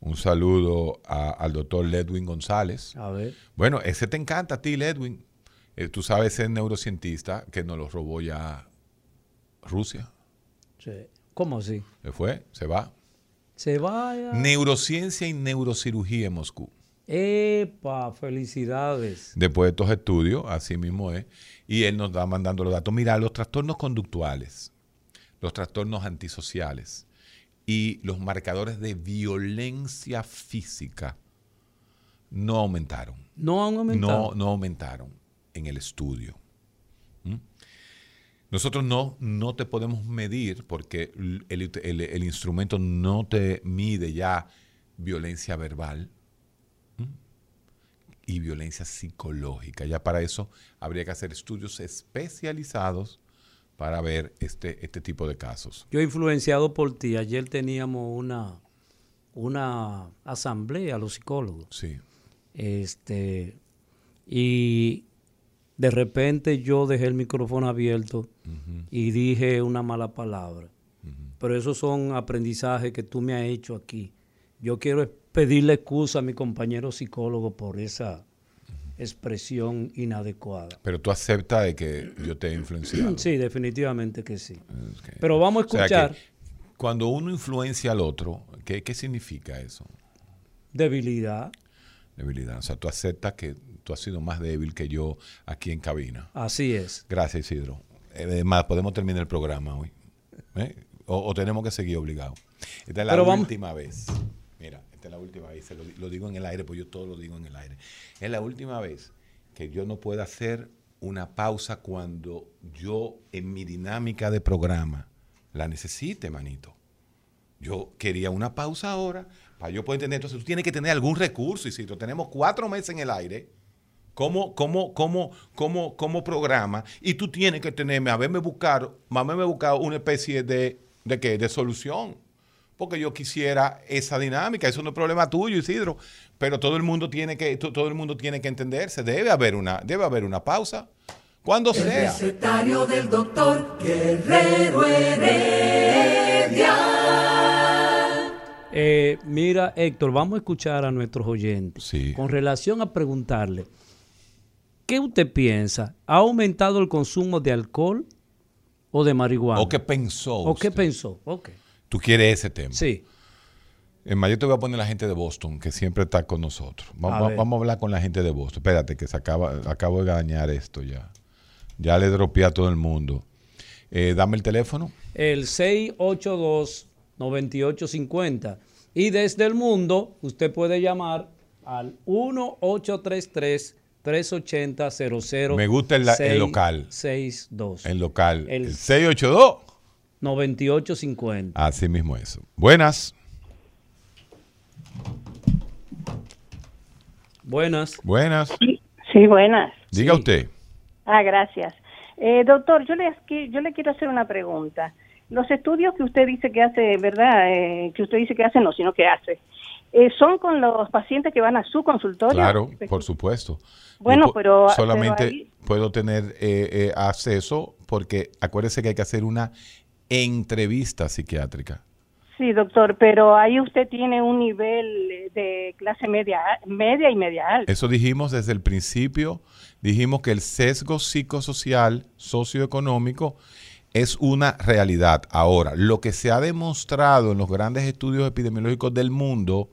Un saludo a- al doctor Ledwin González. A ver. Bueno, ese te encanta a ti, Ledwin. Eh, tú sabes, ese neurocientista que nos lo robó ya Rusia. Sí. ¿Cómo así? Se fue, se va. Se vaya. Neurociencia y neurocirugía en Moscú. Epa, felicidades. Después de estos estudios, así mismo es. Y él nos va mandando los datos. Mira, los trastornos conductuales, los trastornos antisociales y los marcadores de violencia física no aumentaron. No han aumentado. No, no aumentaron en el estudio. ¿Mm? Nosotros no, no te podemos medir porque el, el- el instrumento no te mide ya violencia verbal ¿Mm? y violencia psicológica. Ya para eso habría que hacer estudios especializados para ver este, este tipo de casos. Yo influenciado por ti, ayer teníamos una, una asamblea, los psicólogos. Sí. Este, y de repente yo dejé el micrófono abierto y dije una mala palabra. Pero esos son aprendizajes que tú me has hecho aquí. Yo quiero pedirle excusa a mi compañero psicólogo por esa, expresión inadecuada. Pero tú aceptas de que yo te he influenciado. Sí, definitivamente que sí. Pero vamos a O sea que escuchar cuando uno influencia al otro, ¿qué, qué significa eso? debilidad. Debilidad. O sea, tú aceptas que tú has sido más débil que yo aquí en cabina. Así es. Gracias, Isidro. Eh, Además, podemos terminar el programa hoy. ¿Eh? O, o tenemos que seguir obligados. Esta es la Pero vamos- última vez. Mira, esta es la última vez. Se lo, di- lo digo en el aire, pues yo todo lo digo en el aire. Es la última vez que yo no puedo hacer una pausa cuando yo, en mi dinámica de programa, la necesite, manito. Yo quería una pausa ahora para yo poder entender. Entonces, tú tienes que tener algún recurso, Isidro. Tenemos cuatro meses en el aire como, como, como, como, como programa y tú tienes que tenerme, haberme buscado, haberme buscado una especie de, de, qué, de solución. Porque yo quisiera esa dinámica, eso no es problema tuyo, Isidro, pero todo el mundo tiene que, to- todo el mundo tiene que entenderse, debe haber una, debe haber una pausa. Cuando El sea. recetario del doctor Guerrero Heredia. Eh, mira, Héctor, vamos a escuchar a nuestros oyentes. Sí. Con relación a preguntarle, ¿qué usted piensa? ¿Ha aumentado el consumo de alcohol o de marihuana? ¿O qué pensó? ¿O qué usted? pensó? Ok. Tú quieres ese tema. Sí. Es más, yo te voy a poner la gente de Boston, que siempre está con nosotros. A Vamos, ver. vamos a hablar con la gente de Boston. Espérate, que se acaba, acabo de dañar esto ya. Ya le dropeé a todo el mundo. Eh, dame el teléfono. El 682-9850. Y desde el mundo, usted puede llamar al 1833-380-00. Me gusta el- el local. 62. El local. El- El 682. 9850. Así mismo eso. Buenas. Buenas. Buenas. Sí, buenas. Diga Sí. usted. Ah, gracias. Eh, doctor, yo le, yo le quiero hacer una pregunta. Los estudios que usted dice que hace, ¿verdad? Eh, que usted dice que hace, no, sino que hace. Eh, ¿Son con los pacientes que van a su consultorio? Claro, por supuesto. Bueno, Yo pero- Solamente pero ahí- puedo tener eh, eh, acceso porque acuérdese que hay que hacer una entrevista psiquiátrica. Sí, doctor, pero ahí usted tiene un nivel eh, de clase media, media y media alta. Eso dijimos desde el principio, dijimos que el sesgo psicosocial, socioeconómico, es una realidad. Ahora, lo que se ha demostrado en los grandes estudios epidemiológicos del mundo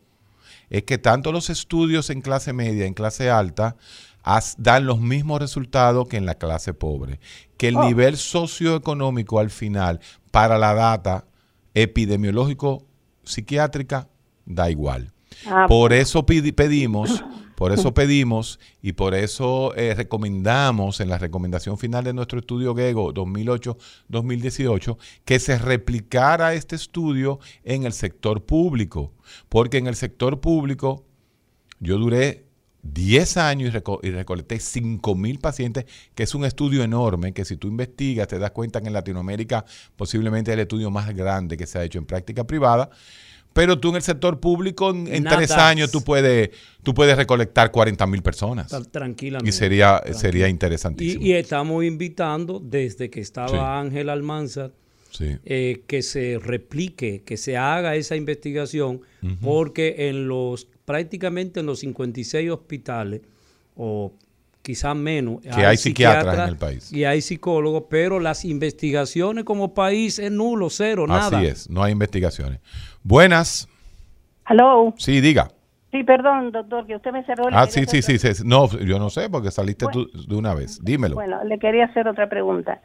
es que tanto los estudios en clase media, en clase alta, as- dan los mismos resultados que en la clase pobre. Que el Oh. nivel socioeconómico al final, para la data epidemiológico psiquiátrica, da igual. Ah, Por eso pedimos, por eso pedimos y por eso eh, recomendamos en la recomendación final de nuestro estudio GEGO 2008-2018 que se replicara este estudio en el sector público, porque en el sector público yo duré 10 años y, y recolecté 5 mil pacientes, que es un estudio enorme, que si tú investigas te das cuenta que en Latinoamérica posiblemente es el estudio más grande que se ha hecho en práctica privada. Pero tú en el sector público, en, Nada. tres años, tú puedes, tú puedes recolectar 40 mil personas. Tra- Tranquilamente. Y sería, sería interesantísimo. y estamos invitando, desde que estaba Sí. Ángel Almanzar, sí. eh, que se replique, que se haga esa investigación, porque en los prácticamente en los 56 hospitales, o quizás menos, Que hay psiquiatras en el país. Y hay psicólogos, pero las investigaciones como país es nulo, cero, nada. Así es, no hay investigaciones. Buenas. Hello. Sí, diga. Sí, perdón, doctor, que usted me cerró. Ah, sí, sí, sí, sí. No, yo no sé, porque saliste tú de una vez. Dímelo. Bueno, le quería hacer otra pregunta.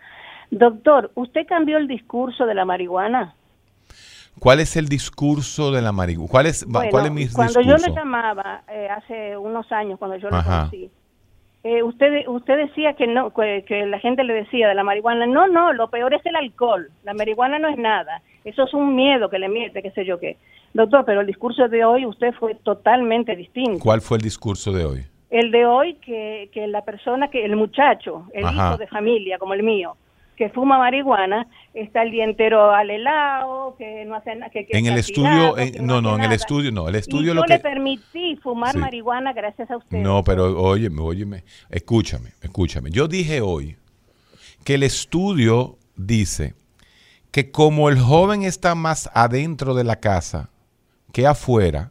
Doctor, ¿usted cambió el discurso de la marihuana? ¿Cuál es el discurso de la marihuana? ¿Cuál es, Bueno, cuál es mi cuando discurso? yo le llamaba eh, hace unos años, cuando yo lo conocí, eh, usted, usted decía que no, que, que la gente le decía de la marihuana, no, no, lo peor es el alcohol, la marihuana no es nada, eso es un miedo que le mete, qué sé yo qué. Doctor, pero el discurso de hoy usted fue totalmente distinto. ¿Cuál fue el discurso de hoy? El de hoy que, que la persona, que el muchacho, el Ajá. hijo de familia como el mío, que fuma marihuana, está el día entero al helado, que no hace nada. Que, que En el estudio, tirado, en- que no, no, en el estudio, no, el Y estudio yo lo le que... permití fumar Sí. marihuana gracias a usted. No, pero óyeme, óyeme, escúchame, escúchame. Yo dije hoy que el estudio dice que como el joven está más adentro de la casa que afuera,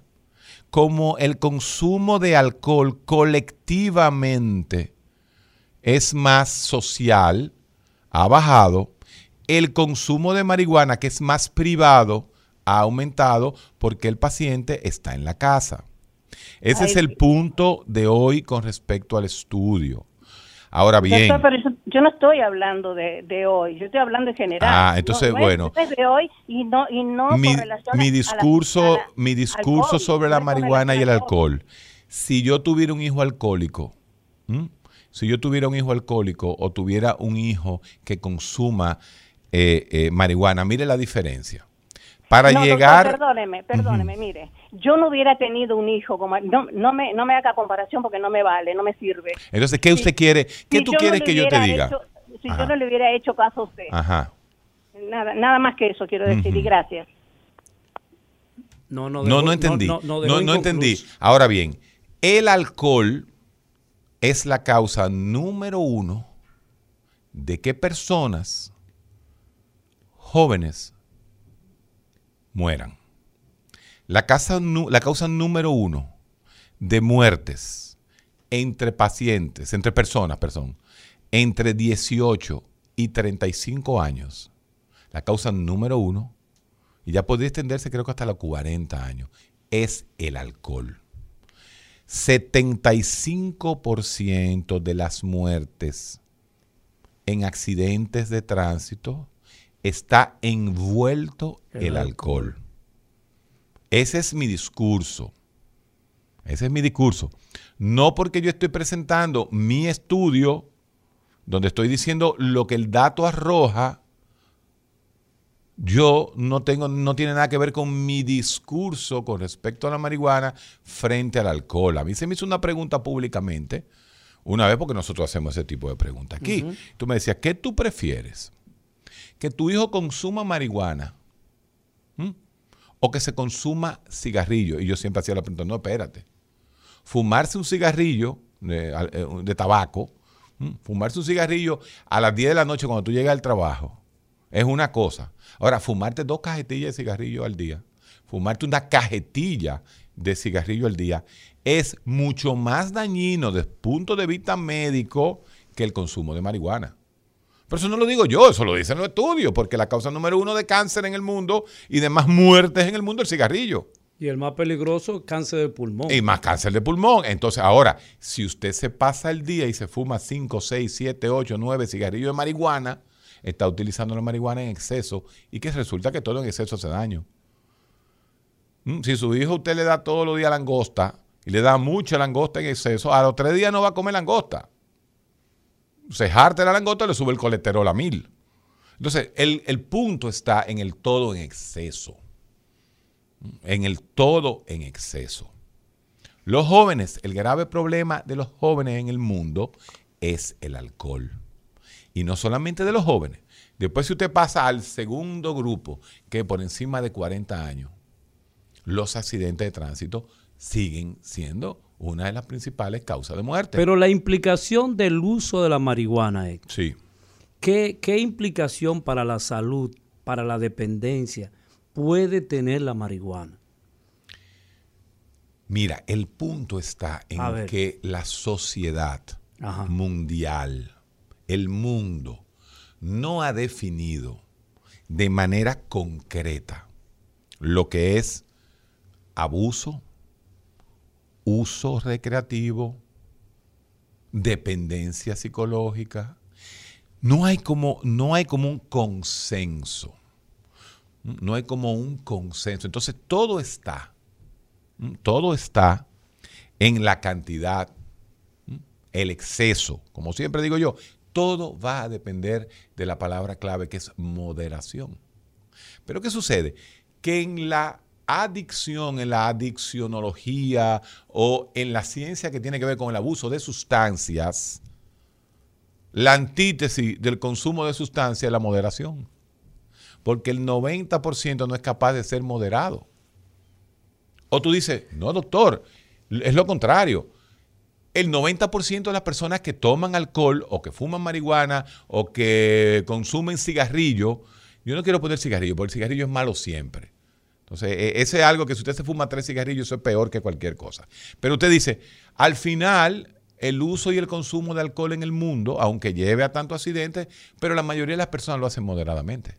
como el consumo de alcohol colectivamente es más social, ha bajado, el consumo de marihuana, que es más privado, ha aumentado porque el paciente está en la casa. Ese es el punto de hoy con respecto al estudio. Ahora bien. Yo, no estoy hablando de, hoy, yo estoy hablando en general. Ah, entonces, bueno. de hoy y no, y no mi, mi discurso, mi discurso sobre la marihuana y el alcohol. Si yo tuviera un hijo alcohólico, si yo tuviera un hijo alcohólico o tuviera un hijo que consuma eh, eh, marihuana, mire la diferencia. Para llegar... perdóneme, perdóneme, mire, yo no hubiera tenido un hijo, como no, no, me, no me haga comparación porque no me vale, no me sirve. Entonces, ¿qué usted quiere? ¿Qué tú quieres que yo te diga? si yo no le hubiera hecho caso a usted. Ajá. Nada, nada más que eso quiero decir, y gracias. No, no, no, no entendí. No, no entendí. Ahora bien, el alcohol es la causa número uno de que personas jóvenes mueran. La, la causa número uno de muertes entre pacientes, entre personas, perdón, entre 18 y 35 años, la causa número uno, y ya podría extenderse creo que hasta los 40 años, es el alcohol. 75% de las muertes en accidentes de tránsito está envuelto el, alcohol. Ese es mi discurso. Ese es mi discurso. No porque yo estoy presentando mi estudio, donde estoy diciendo lo que el dato arroja, yo no tengo, no tiene nada que ver con mi discurso con respecto a la marihuana frente al alcohol. A mí se me hizo una pregunta públicamente, una vez porque nosotros hacemos ese tipo de preguntas aquí. Tú me decías, ¿qué tú prefieres? Que tu hijo consuma marihuana o que se consuma cigarrillo. Y yo siempre hacía la pregunta, no, espérate. Fumarse un cigarrillo de, eh, tabaco, fumarse un cigarrillo a las 10 de la noche cuando tú llegas al trabajo, es una cosa. Ahora, fumarte dos cajetillas de cigarrillo al día, fumarte una cajetilla de cigarrillo al día, es mucho más dañino desde el punto de vista médico que el consumo de marihuana. Pero eso no lo digo yo, eso lo dicen los estudios, porque la causa número uno de cáncer en el mundo y de más muertes en el mundo es el cigarrillo. Y el más peligroso, cáncer de pulmón. Y más cáncer de pulmón. Entonces, ahora, si usted se pasa el día y se fuma 5, 6, 7, 8, 9 cigarrillos de marihuana, está utilizando la marihuana en exceso y que resulta que todo en exceso hace daño. Mm, si su hijo usted le da todos los días langosta y le da mucha langosta en exceso, a los tres días no va a comer langosta se jarte la langota, le sube el colesterol a mil. Entonces, el, el punto está en el todo en exceso. En el todo en exceso. Los jóvenes, el grave problema de los jóvenes en el mundo es el alcohol. Y no solamente de los jóvenes. Después si usted pasa al segundo grupo, que por encima de 40 años, los accidentes de tránsito siguen siendo una de las principales causas de muerte. Pero la implicación del uso de la marihuana, Héctor, sí. ¿qué, ¿qué implicación para la salud, para la dependencia puede tener la marihuana? Mira, el punto está en que la sociedad mundial, el mundo, no ha definido de manera concreta lo que es abuso, uso recreativo, dependencia psicológica. No hay como, no hay como un consenso. No hay como un consenso. Entonces todo está, todo está en la cantidad, el exceso. Como siempre digo yo, todo va a depender de la palabra clave que es moderación. Pero ¿qué sucede? Que en la adicción, en la adiccionología o en la ciencia que tiene que ver con el abuso de sustancias, la antítesis del consumo de sustancias es la moderación. Porque el 90% no es capaz de ser moderado. O tú dices, no, doctor, es lo contrario. El 90% de las personas que toman alcohol o que fuman marihuana o que consumen cigarrillo, yo no quiero poner cigarrillo, porque el cigarrillo es malo siempre Entonces, e- ese es algo que si usted se fuma tres cigarrillos, eso es peor que cualquier cosa. Pero usted dice, al final, el uso y el consumo de alcohol en el mundo, aunque lleve a tantos accidentes, pero la mayoría de las personas lo hacen moderadamente.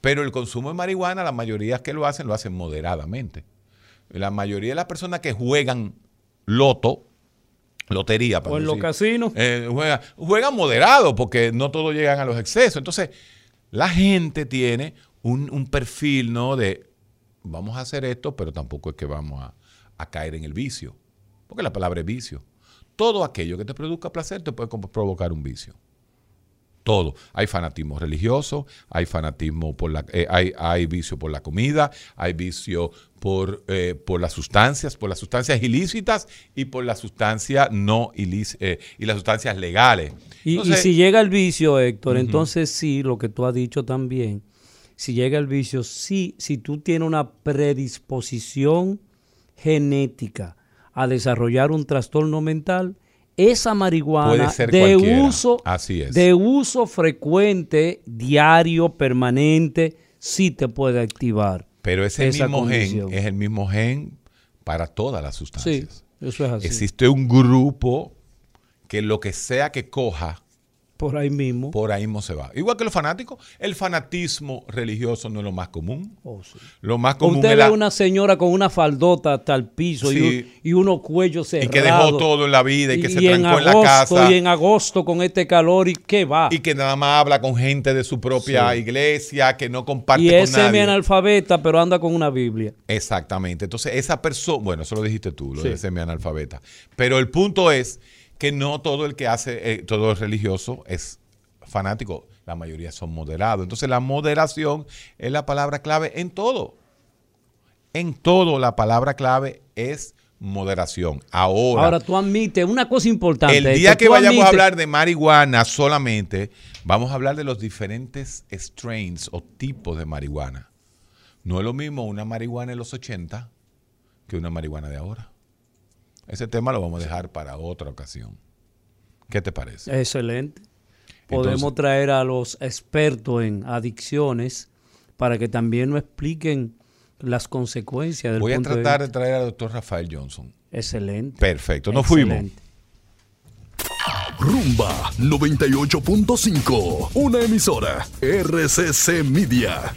Pero el consumo de marihuana, la mayoría que lo hacen, lo hacen moderadamente. La mayoría de las personas que juegan loto, lotería, para O en los casinos. eh, juega- juegan moderado porque no todos llegan a los excesos. Entonces, la gente tiene un, un perfil, ¿no? De vamos a hacer esto, pero tampoco es que vamos a, a caer en el vicio. Porque la palabra es vicio. Todo aquello que te produzca placer te puede provocar un vicio. Todo. Hay fanatismo religioso, hay fanatismo por la, eh, hay, hay vicio por la comida, hay vicio por, eh, por las sustancias, por las sustancias ilícitas y por las sustancias no ilícitas y las sustancias legales. Y, si llega el vicio, Héctor, entonces sí, lo que tú has dicho también, si llega el vicio, sí, si tú tienes una predisposición genética a desarrollar un trastorno mental, esa marihuana de cualquiera. uso, Así es. de uso frecuente, diario, permanente, sí te puede activar. pero ese mismo condición. gen es el mismo gen para todas las Sí, sustancias. eso es así. Existe un grupo que lo que sea que coja, Por ahí mismo. por ahí mismo se va. Igual que los fanáticos, el fanatismo religioso no es lo más común. Oh, sí. Lo más común Usted es la- a una señora con una faldota hasta el piso y, un- y unos cuellos y cerrados. que dejó todo en la vida y que se en trancó en la casa Y en agosto con este calor y qué va. y que nada más habla con gente de su propia Sí. iglesia, que no comparte Y con es nadie. semi-analfabeta, pero anda con una Biblia. Exactamente. Entonces, esa persona, bueno, eso lo dijiste tú, lo de semi-analfabeta. Pero el punto es que no todo el que hace, eh, todo el religioso es fanático. La mayoría son moderados. Entonces, la moderación es la palabra clave en todo. En todo, la palabra clave es moderación. Ahora, Ahora tú admites una cosa importante. el día que vayamos a hablar de marihuana solamente, vamos a hablar de los diferentes strains o tipos de marihuana. No es lo mismo una marihuana en los 80 que una marihuana de ahora. Ese tema lo vamos a dejar para otra ocasión. ¿Qué te parece? Excelente. Podemos Entonces- traer a los expertos en adicciones para que también nos expliquen las consecuencias del Voy a punto tratar de traer al doctor Rafael Johnson. Excelente. Perfecto, nos fuimos. Rumba 98.5, una emisora RCC Media.